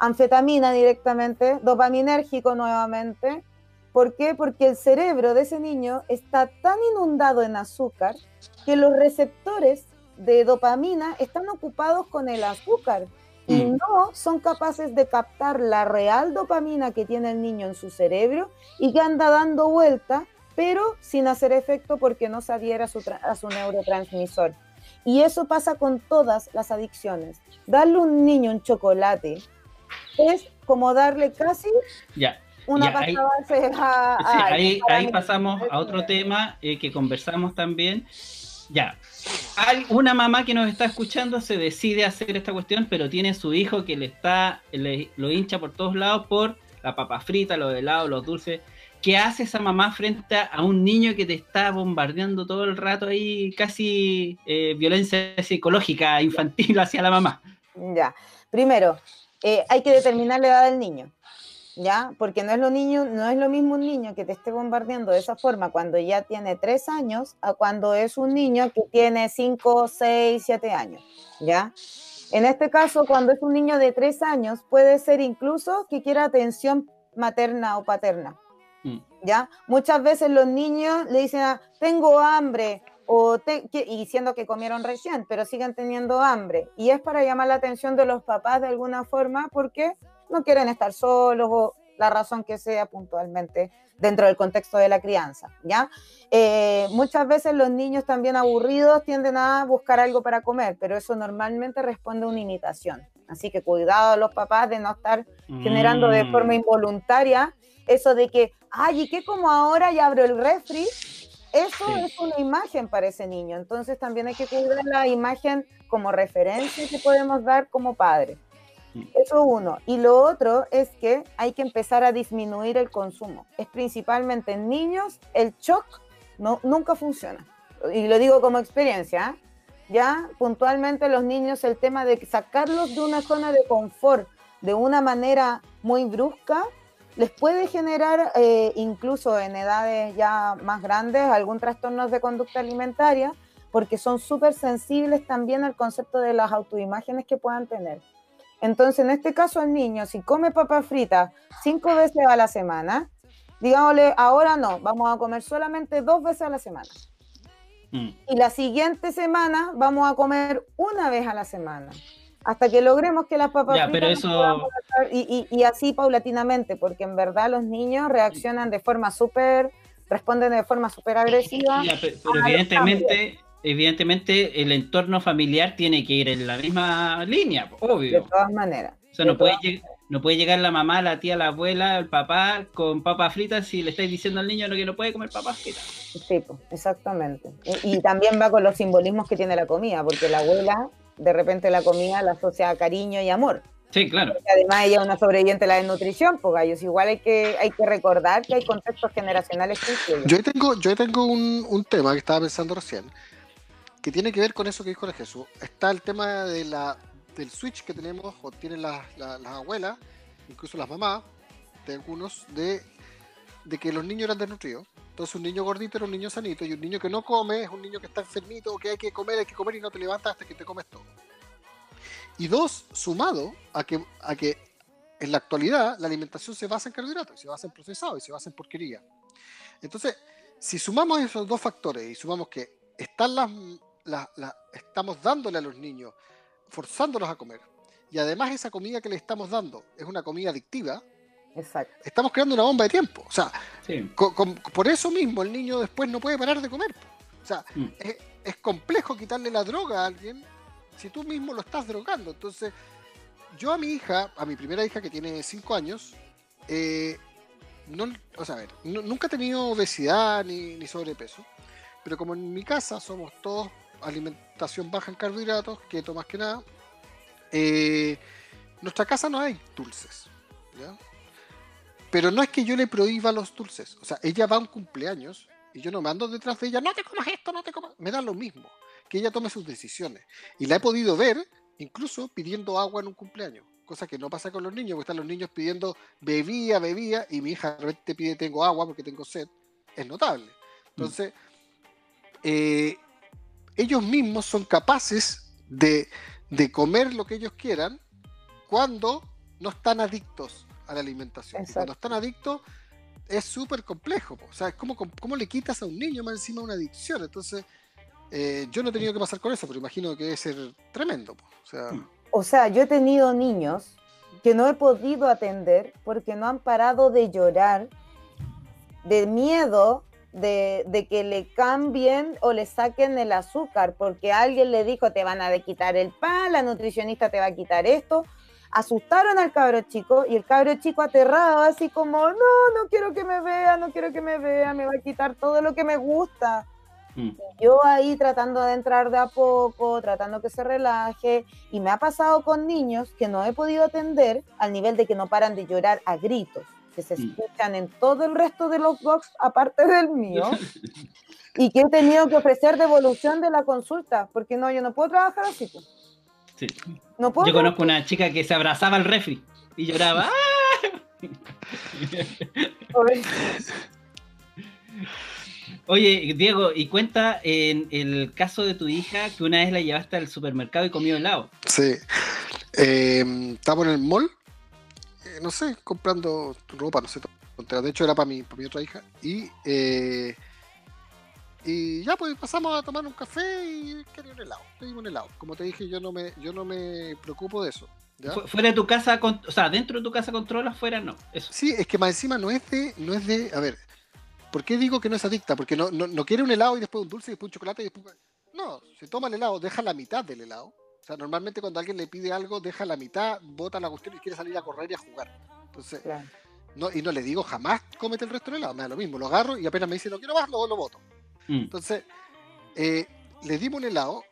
anfetamina directamente, dopaminérgico nuevamente, ¿Por qué? Porque el cerebro de ese niño está tan inundado en azúcar que los receptores de dopamina están ocupados con el azúcar y mm. no son capaces de captar la real dopamina que tiene el niño en su cerebro y que anda dando vuelta, pero sin hacer efecto porque no se adhiera a su, a su neurotransmisor. Y eso pasa con todas las adicciones. Darle a un niño un chocolate es como darle casi ya, una ahí, a, ahí, ahí pasamos a otro tema eh, que conversamos también. Ya, hay una mamá que nos está escuchando se decide hacer esta cuestión, pero tiene su hijo que le está, le, lo hincha por todos lados por la papa frita, los helados, los dulces. ¿Qué hace esa mamá frente a un niño que te está bombardeando todo el rato ahí, casi eh, violencia psicológica infantil hacia la mamá? Ya, primero, eh, hay que determinar la edad del niño. ¿ya? Porque no es, lo niño, no es lo mismo un niño que te esté bombardeando de esa forma cuando ya tiene tres años a cuando es un niño que tiene cinco, seis, siete años, ¿ya? En este caso, cuando es un niño de tres años, puede ser incluso que quiera atención materna o paterna, mm. ¿ya? Muchas veces los niños le dicen, ah, tengo hambre, o y diciendo que comieron recién, pero siguen teniendo hambre. Y es para llamar la atención de los papás de alguna forma porque no quieren estar solos o la razón que sea puntualmente dentro del contexto de la crianza, ¿ya? Eh, muchas veces los niños también aburridos tienden a buscar algo para comer, pero eso normalmente responde a una imitación. Así que cuidado a los papás de no estar generando de mm. forma involuntaria eso de que, ay, ¿y qué como ahora ya abro el refri? Eso es una imagen para ese niño. Entonces también hay que cuidar la imagen como referencia que podemos dar como padres. Eso uno. Y lo otro es que hay que empezar a disminuir el consumo. Es principalmente en niños, el shock no, nunca funciona. Y lo digo como experiencia. ¿eh? Ya puntualmente los niños, el tema de sacarlos de una zona de confort de una manera muy brusca, les puede generar eh, incluso en edades ya más grandes algún trastorno de conducta alimentaria porque son súper sensibles también al concepto de las autoimágenes que puedan tener. Entonces, en este caso, el niño, si come papas fritas cinco veces a la semana, digámosle, ahora no, vamos a comer solamente dos veces a la semana. Mm. Y la siguiente semana vamos a comer una vez a la semana. Hasta que logremos que las papas fritas. Pero eso... y, así paulatinamente, porque en verdad los niños reaccionan de forma súper. responden de forma súper agresiva. pero evidentemente evidentemente el entorno familiar tiene que ir en la misma línea, obvio. De todas maneras. O sea, no puede, no puede llegar la mamá, la tía, la abuela, el papá con papas fritas si le estáis diciendo al niño que no puede comer papas fritas. Sí, exactamente. Y, también va con los simbolismos que tiene la comida, porque la abuela de repente la comida la asocia a cariño y amor. Sí, claro. además ella es una sobreviviente de la desnutrición, pues gallos, igual hay que, hay que recordar que hay contextos generacionales que Yo tengo, yo tengo un, un tema que estaba pensando recién que tiene que ver con eso que dijo la Jesús. Está el tema de la, del switch que tenemos, o tienen las, las, abuelas, incluso las mamás, de algunos, de, de que los niños eran desnutridos. Entonces un niño gordito era un niño sanito y un niño que no come es un niño que está enfermito, que hay que comer, hay que comer y no te levantas hasta que te comes todo. Y dos, sumado a que, a que en la actualidad la alimentación se basa en carbohidratos, se basa en procesados y se basa en porquería. Entonces, si sumamos esos dos factores y sumamos que están las, la, estamos dándole a los niños, forzándolos a comer, y además esa comida que le estamos dando es una comida adictiva, Exacto. estamos creando una bomba de tiempo. O sea, por eso mismo el niño después no puede parar de comer. O sea, mm. es, complejo quitarle la droga a alguien si tú mismo lo estás drogando. Entonces, yo a mi hija, a mi primera hija que tiene 5 años, eh, no, o sea, a ver, nunca he tenido obesidad ni, ni sobrepeso, pero como en mi casa somos todos alimentación baja en carbohidratos, keto más que nada. Eh, nuestra casa no hay dulces. Pero no es que yo le prohíba los dulces. O sea, ella va a un cumpleaños y yo no me ando detrás de ella, no te comas esto, no te comas. Me da lo mismo. Que ella tome sus decisiones. Y la he podido ver incluso pidiendo agua en un cumpleaños. Cosa que no pasa con los niños, porque están los niños pidiendo bebía, bebía, y mi hija te pide tengo agua porque tengo sed. Es notable. Entonces, eh, ellos mismos son capaces de, comer lo que ellos quieran cuando no están adictos a la alimentación. cuando están adictos es súper complejo. O sea, es como cómo le quitas a un niño más encima una adicción. Entonces, eh, yo no he tenido que pasar con eso, pero imagino que debe ser tremendo. O sea, mm. o sea, yo he tenido niños que no he podido atender porque no han parado de llorar de miedo de, que le cambien o le saquen el azúcar, porque alguien le dijo te van a quitar el pan, la nutricionista te va a quitar esto. Asustaron al cabro chico y el cabro chico aterrado, así como, no, no quiero que me vea, no quiero que me vea, me va a quitar todo lo que me gusta. Mm. Yo ahí tratando de entrar de a poco, tratando que se relaje, y me ha pasado con niños que no he podido atender al nivel de que no paran de llorar a gritos, que se mm. escuchan en todo el resto de los box aparte del mío, y que he tenido que ofrecer devolución de la consulta, porque no, yo no puedo trabajar así. Pues. Sí. No puedo yo conozco una chica que se abrazaba al refri y lloraba. Oye, Diego, y cuenta en el caso de tu hija que una vez la llevaste al supermercado y comió helado. Sí. Eh, estábamos en el mall, eh, no sé, comprando ropa, no sé. De hecho, era para mi, para mi otra hija. Y, eh, y ya, pues pasamos a tomar un café y quería un helado. Pedimos un helado. Como te dije, yo no me, yo no me preocupo de eso. Fuera de tu casa, o sea, dentro de tu casa controlas, fuera no. Eso. Sí, es que más encima no es de, no es de, a ver, ¿Por qué digo que no es adicta? Porque no, no, quiere un helado y después un dulce y después un chocolate y después... No, se toma el helado, deja la mitad del helado. O sea, normalmente cuando alguien le pide algo, deja la mitad, bota la cuestión y quiere salir a correr y a jugar. Entonces, no, y no le digo jamás cómete el resto del helado, me da lo mismo, lo agarro y apenas me dice no quiero más, luego lo voto. Mm. Entonces, eh, le dimos un helado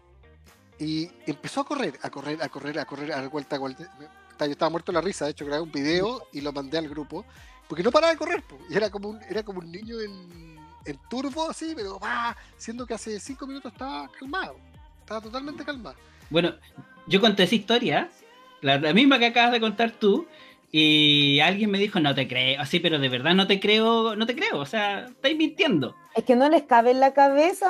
y empezó a correr, a correr, a correr, a correr, a dar vuelta, a vuelta. Yo estaba muerto de la risa, de hecho grabé un video y lo mandé al grupo porque no paraba de correr, y era como un, era como un niño en, turbo, así, pero va, siendo que hace cinco minutos estaba calmado. Estaba totalmente calmado. Bueno, yo conté esa historia, la, misma que acabas de contar tú, y alguien me dijo, no te creo, así, pero de verdad no te creo, no te creo, o sea, estáis mintiendo. Es que no les cabe en la cabeza,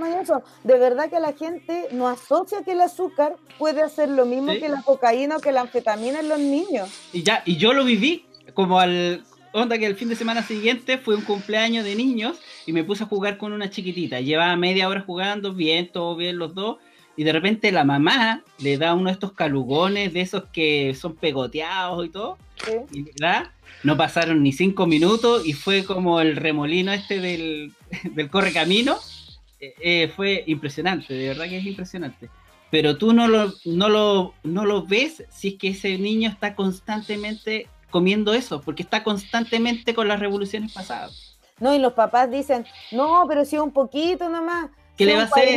Mañoso. De verdad que la gente no asocia que el azúcar puede hacer lo mismo que la cocaína o que la anfetamina en los niños. Y ya, y yo lo viví, como al onda que el fin de semana siguiente fue un cumpleaños de niños y me puse a jugar con una chiquitita. Llevaba media hora jugando, bien, todo bien los dos. Y de repente la mamá le da uno de estos calugones de esos que son pegoteados y todo. Y da, no pasaron ni cinco minutos y fue como el remolino este del, del corre camino. Eh, eh, fue impresionante, de verdad que es impresionante. Pero tú no lo, no, lo, no lo ves si es que ese niño está constantemente comiendo eso, porque está constantemente con las revoluciones pasadas. No, y los papás dicen, no, pero si un poquito nomás. ¿Qué le va a hacer?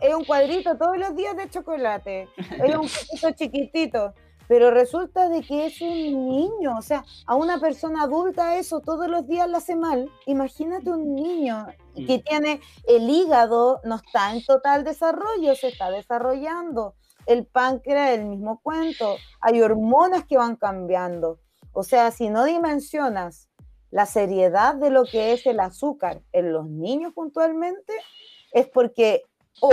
Es un cuadrito todos los días de chocolate. es un poquito chiquitito. Pero resulta de que es un niño, o sea, a una persona adulta eso todos los días le hace mal. Imagínate un niño que mm. tiene el hígado, no está en total desarrollo, se está desarrollando. El páncreas, el mismo cuento. Hay hormonas que van cambiando. O sea, si no dimensionas la seriedad de lo que es el azúcar en los niños puntualmente, es porque o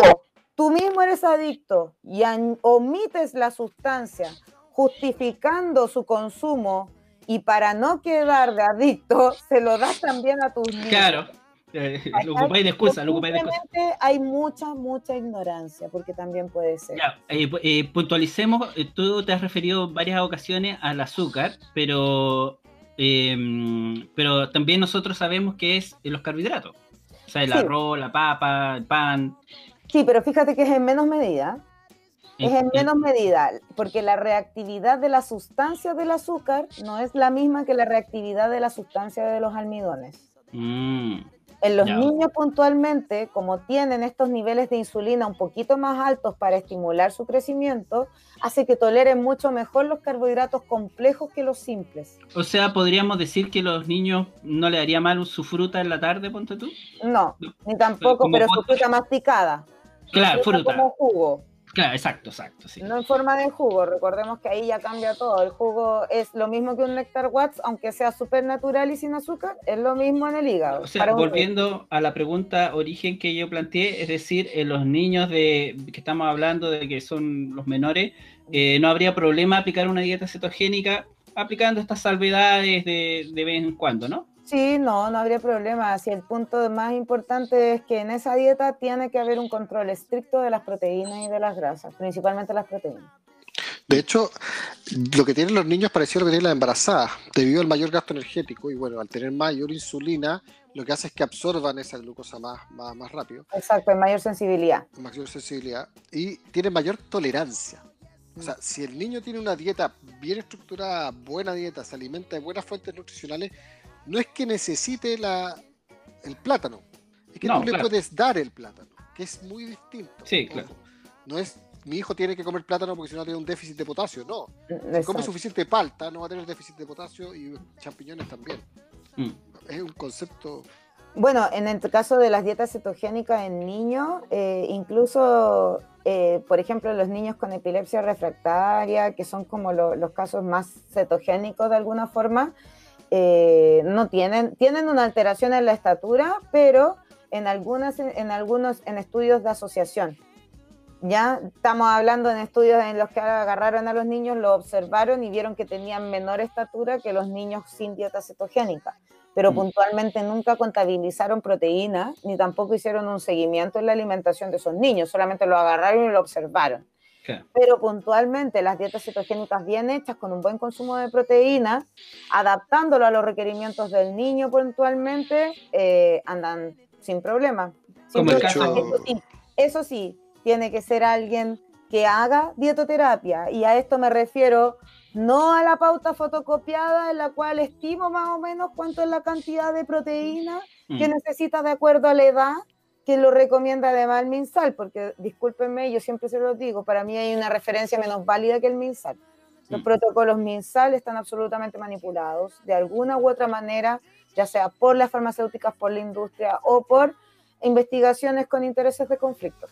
tú mismo eres adicto y omites la sustancia justificando su consumo y para no quedar de adicto, se lo das también a tus niños. Claro. Eh, lo ocupáis de excusa, lo ocupáis de excusa. Hay mucha, mucha ignorancia, porque también puede ser. Ya, eh, eh, puntualicemos, tú te has referido en varias ocasiones al azúcar, pero, em, pero también nosotros sabemos que es los carbohidratos. O sea, el arroz, la papa, el pan. Sí, pero fíjate que es en menos medida. Es en menos medida, porque la reactividad de la sustancia del azúcar no es la misma que la reactividad de la sustancia de los almidones. Mm. En los niños puntualmente, como tienen estos niveles de insulina un poquito más altos para estimular su crecimiento, hace que toleren mucho mejor los carbohidratos complejos que los simples. O sea, podríamos decir que los niños no le haría mal su fruta en la tarde, ponte tú. No, ni tampoco, pero su fruta masticada. Claro, fruta. Como jugo. Claro, exacto, exacto. No en forma de jugo, recordemos que ahí ya cambia todo. El jugo es lo mismo que un Nectar Watts, aunque sea súper natural y sin azúcar, es lo mismo en el hígado. O sea, volviendo a la pregunta origen que yo planteé, es decir, en los niños de que estamos hablando de que son los menores, eh, no habría problema aplicar una dieta cetogénica aplicando estas salvedades de, de vez en cuando, ¿no? Sí, no, no habría problema. Si el punto más importante es que en esa dieta tiene que haber un control estricto de las proteínas y de las grasas, principalmente las proteínas. De hecho, lo que tienen los niños parecido a lo que tienen las embarazadas, debido al mayor gasto energético y bueno, al tener mayor insulina, lo que hace es que absorban esa glucosa más, más, rápido. Exacto, en mayor sensibilidad. Mayor sensibilidad y tienen mayor tolerancia. O sea, si el niño tiene una dieta bien estructurada, buena dieta, se alimenta de buenas fuentes nutricionales, no es que necesite la, el plátano, es que No, tú le puedes dar el plátano, que es muy distinto. Sí, claro. No es mi hijo tiene que comer plátano porque si no tiene un déficit de potasio, no. Si come suficiente palta, no va a tener déficit de potasio y champiñones también. Mm. Es un concepto. Bueno, en el caso de las dietas cetogénicas en niños, eh, incluso, eh, por ejemplo, los niños con epilepsia refractaria, que son como lo- los casos más cetogénicos de alguna forma, eh, no tienen, tienen una alteración en la estatura, pero en, algunas, en algunos, en estudios de asociación. Ya estamos hablando en estudios en los que agarraron a los niños, lo observaron y vieron que tenían menor estatura que los niños sin dieta cetogénica pero Mm. puntualmente nunca contabilizaron proteínas ni tampoco hicieron un seguimiento en la alimentación de esos niños, solamente lo agarraron y lo observaron. Pero puntualmente las dietas cetogénicas bien hechas, con un buen consumo de proteínas, adaptándolo a los requerimientos del niño puntualmente, eh, andan sin problema. Sin Como el problema. caso- Eso sí, eso sí, tiene que ser alguien que haga dietoterapia. Y a esto me refiero no a la pauta fotocopiada en la cual estimo más o menos cuánto es la cantidad de proteína que Mm. necesita de acuerdo a la edad que lo recomienda además el MinSal, porque discúlpenme, yo siempre se lo digo, para mí hay una referencia menos válida que el MinSal. Los protocolos MinSal están absolutamente manipulados de alguna u otra manera, ya sea por las farmacéuticas, por la industria o por investigaciones con intereses de conflicto.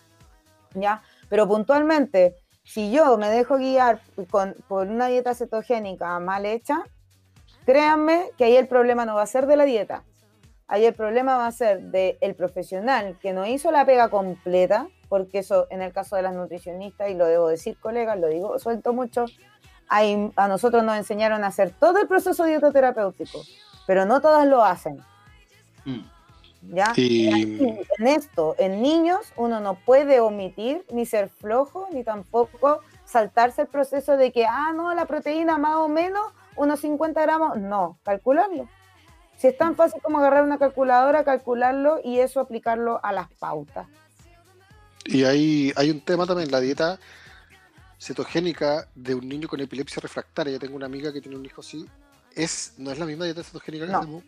¿Ya? Pero puntualmente, si yo me dejo guiar con, por una dieta cetogénica mal hecha, créanme que ahí el problema no va a ser de la dieta. Ahí el problema va a ser del profesional que no hizo la pega completa, porque eso en el caso de las nutricionistas, y lo debo decir, colegas, lo digo, suelto mucho, ahí a nosotros nos enseñaron a hacer todo el proceso dietoterapéutico, pero no todas lo hacen. Mm. ¿ya? Y- aquí, en esto, en niños, uno no puede omitir ni ser flojo, ni tampoco saltarse el proceso de que, ah, no, la proteína más o menos, unos 50 gramos, no, calcularlo. Si es tan fácil como agarrar una calculadora, calcularlo y eso aplicarlo a las pautas. Y hay, hay un tema también, la dieta cetogénica de un niño con epilepsia refractaria. Yo tengo una amiga que tiene un hijo así. Es, no es la misma dieta cetogénica que No.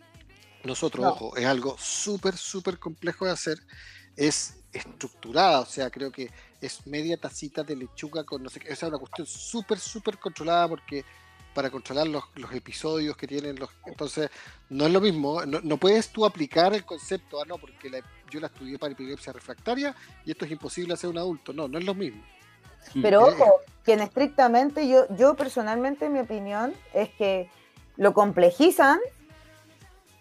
nosotros, No. ojo, es algo súper, súper complejo de hacer. Es estructurada, o sea, creo que es media tacita de lechuga con no sé qué. O sea, una cuestión súper, súper controlada porque para controlar los, los episodios que tienen los. Entonces, no es lo mismo. No, no puedes tú aplicar el concepto, ah, no, porque la- yo la estudié para epilepsia refractaria y esto es imposible hacer un adulto. No, no es lo mismo. Mm. Pero Eh, ojo, quien estrictamente, yo, yo personalmente, mi opinión es que lo complejizan.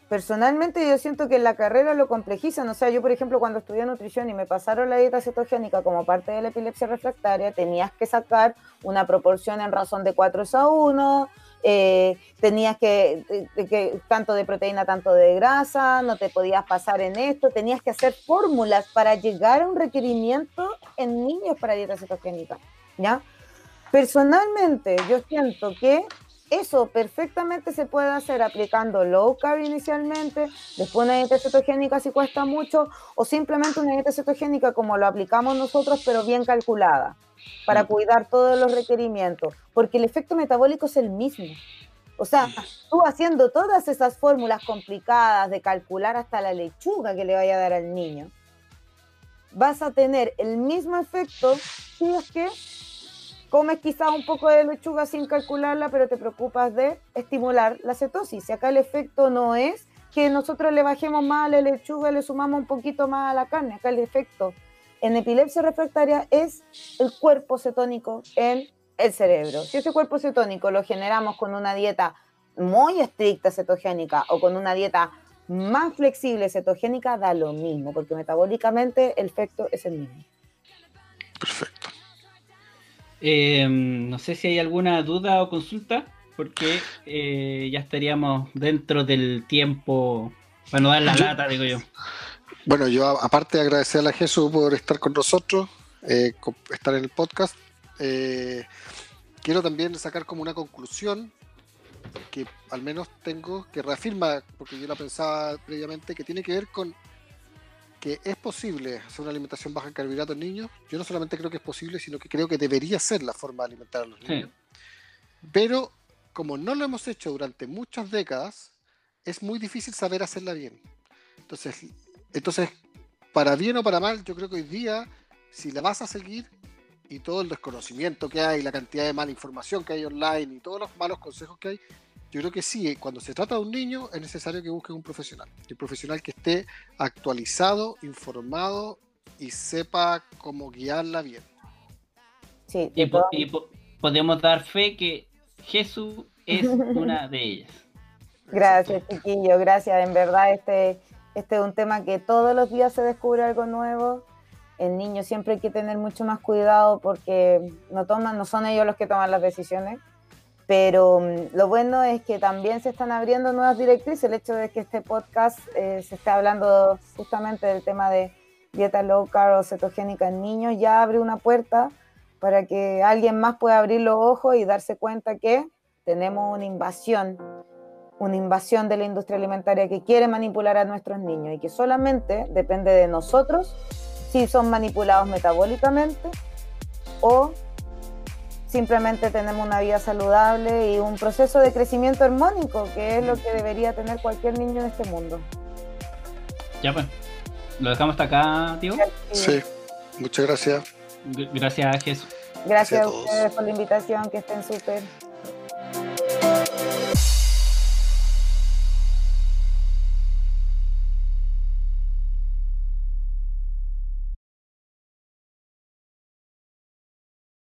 Personalmente yo siento que en la carrera lo complejizan. O sea, yo por ejemplo cuando estudié nutrición y me pasaron la dieta cetogénica como parte de la epilepsia refractaria, tenías que sacar una proporción en razón de 4 a 1, eh, tenías que, que tanto de proteína, tanto de grasa, no te podías pasar en esto, tenías que hacer fórmulas para llegar a un requerimiento en niños para dieta cetogénica, ¿ya? Personalmente, yo siento que eso perfectamente se puede hacer aplicando low carb inicialmente, después una dieta cetogénica si cuesta mucho, o simplemente una dieta cetogénica como lo aplicamos nosotros, pero bien calculada, para cuidar todos los requerimientos, porque el efecto metabólico es el mismo. O sea, tú haciendo todas esas fórmulas complicadas de calcular hasta la lechuga que le vaya a dar al niño, vas a tener el mismo efecto si es que comes quizás un poco de lechuga sin calcularla, pero te preocupas de estimular la cetosis. Y acá el efecto no es que nosotros le bajemos más a la lechuga, le sumamos un poquito más a la carne. Acá el efecto en epilepsia refractaria es el cuerpo cetónico en el cerebro. Si ese cuerpo cetónico lo generamos con una dieta muy estricta cetogénica o con una dieta más flexible cetogénica, da lo mismo, porque metabólicamente el efecto es el mismo. Perfecto. Eh, no sé si hay alguna duda o consulta, porque eh, ya estaríamos dentro del tiempo para no dar la lata, digo yo. Bueno, yo aparte de agradecerle a Jesús por estar con nosotros, eh, estar en el podcast, eh, quiero también sacar como una conclusión que al menos tengo, que reafirma, porque yo la pensaba previamente, que tiene que ver con que es posible hacer una alimentación baja en carbohidratos en niños. Yo no solamente creo que es posible, sino que creo que debería ser la forma de alimentar a los niños. Pero como no lo hemos hecho durante muchas décadas, es muy difícil saber hacerla bien. Entonces, entonces, para bien o para mal, yo creo que hoy día, si la vas a seguir y todo el desconocimiento que hay, la cantidad de mala información que hay online y todos los malos consejos que hay, yo creo que sí, cuando se trata de un niño es necesario que busquen un profesional. Un profesional que esté actualizado, informado y sepa cómo guiarla bien. Sí, y, podemos dar fe que Jesús es una de ellas. Gracias, chiquillo, gracias. En verdad, este, este es un tema que todos los días se descubre algo nuevo. En niños siempre hay que tener mucho más cuidado porque no toman, no son ellos los que toman las decisiones. Pero mm, lo bueno es que también se están abriendo nuevas directrices. El hecho de que este podcast eh, se esté hablando justamente del tema de dieta low carb o cetogénica en niños ya abre una puerta para que alguien más pueda abrir los ojos y darse cuenta que tenemos una invasión, una invasión de la industria alimentaria que quiere manipular a nuestros niños y que solamente depende de nosotros si son manipulados metabólicamente o simplemente tenemos una vida saludable y un proceso de crecimiento armónico, que es lo que debería tener cualquier niño en este mundo. Ya pues, lo dejamos hasta acá, tío. Sí, muchas gracias. Gracias, Jesús. Gracias, a, ustedes por la invitación, que estén súper.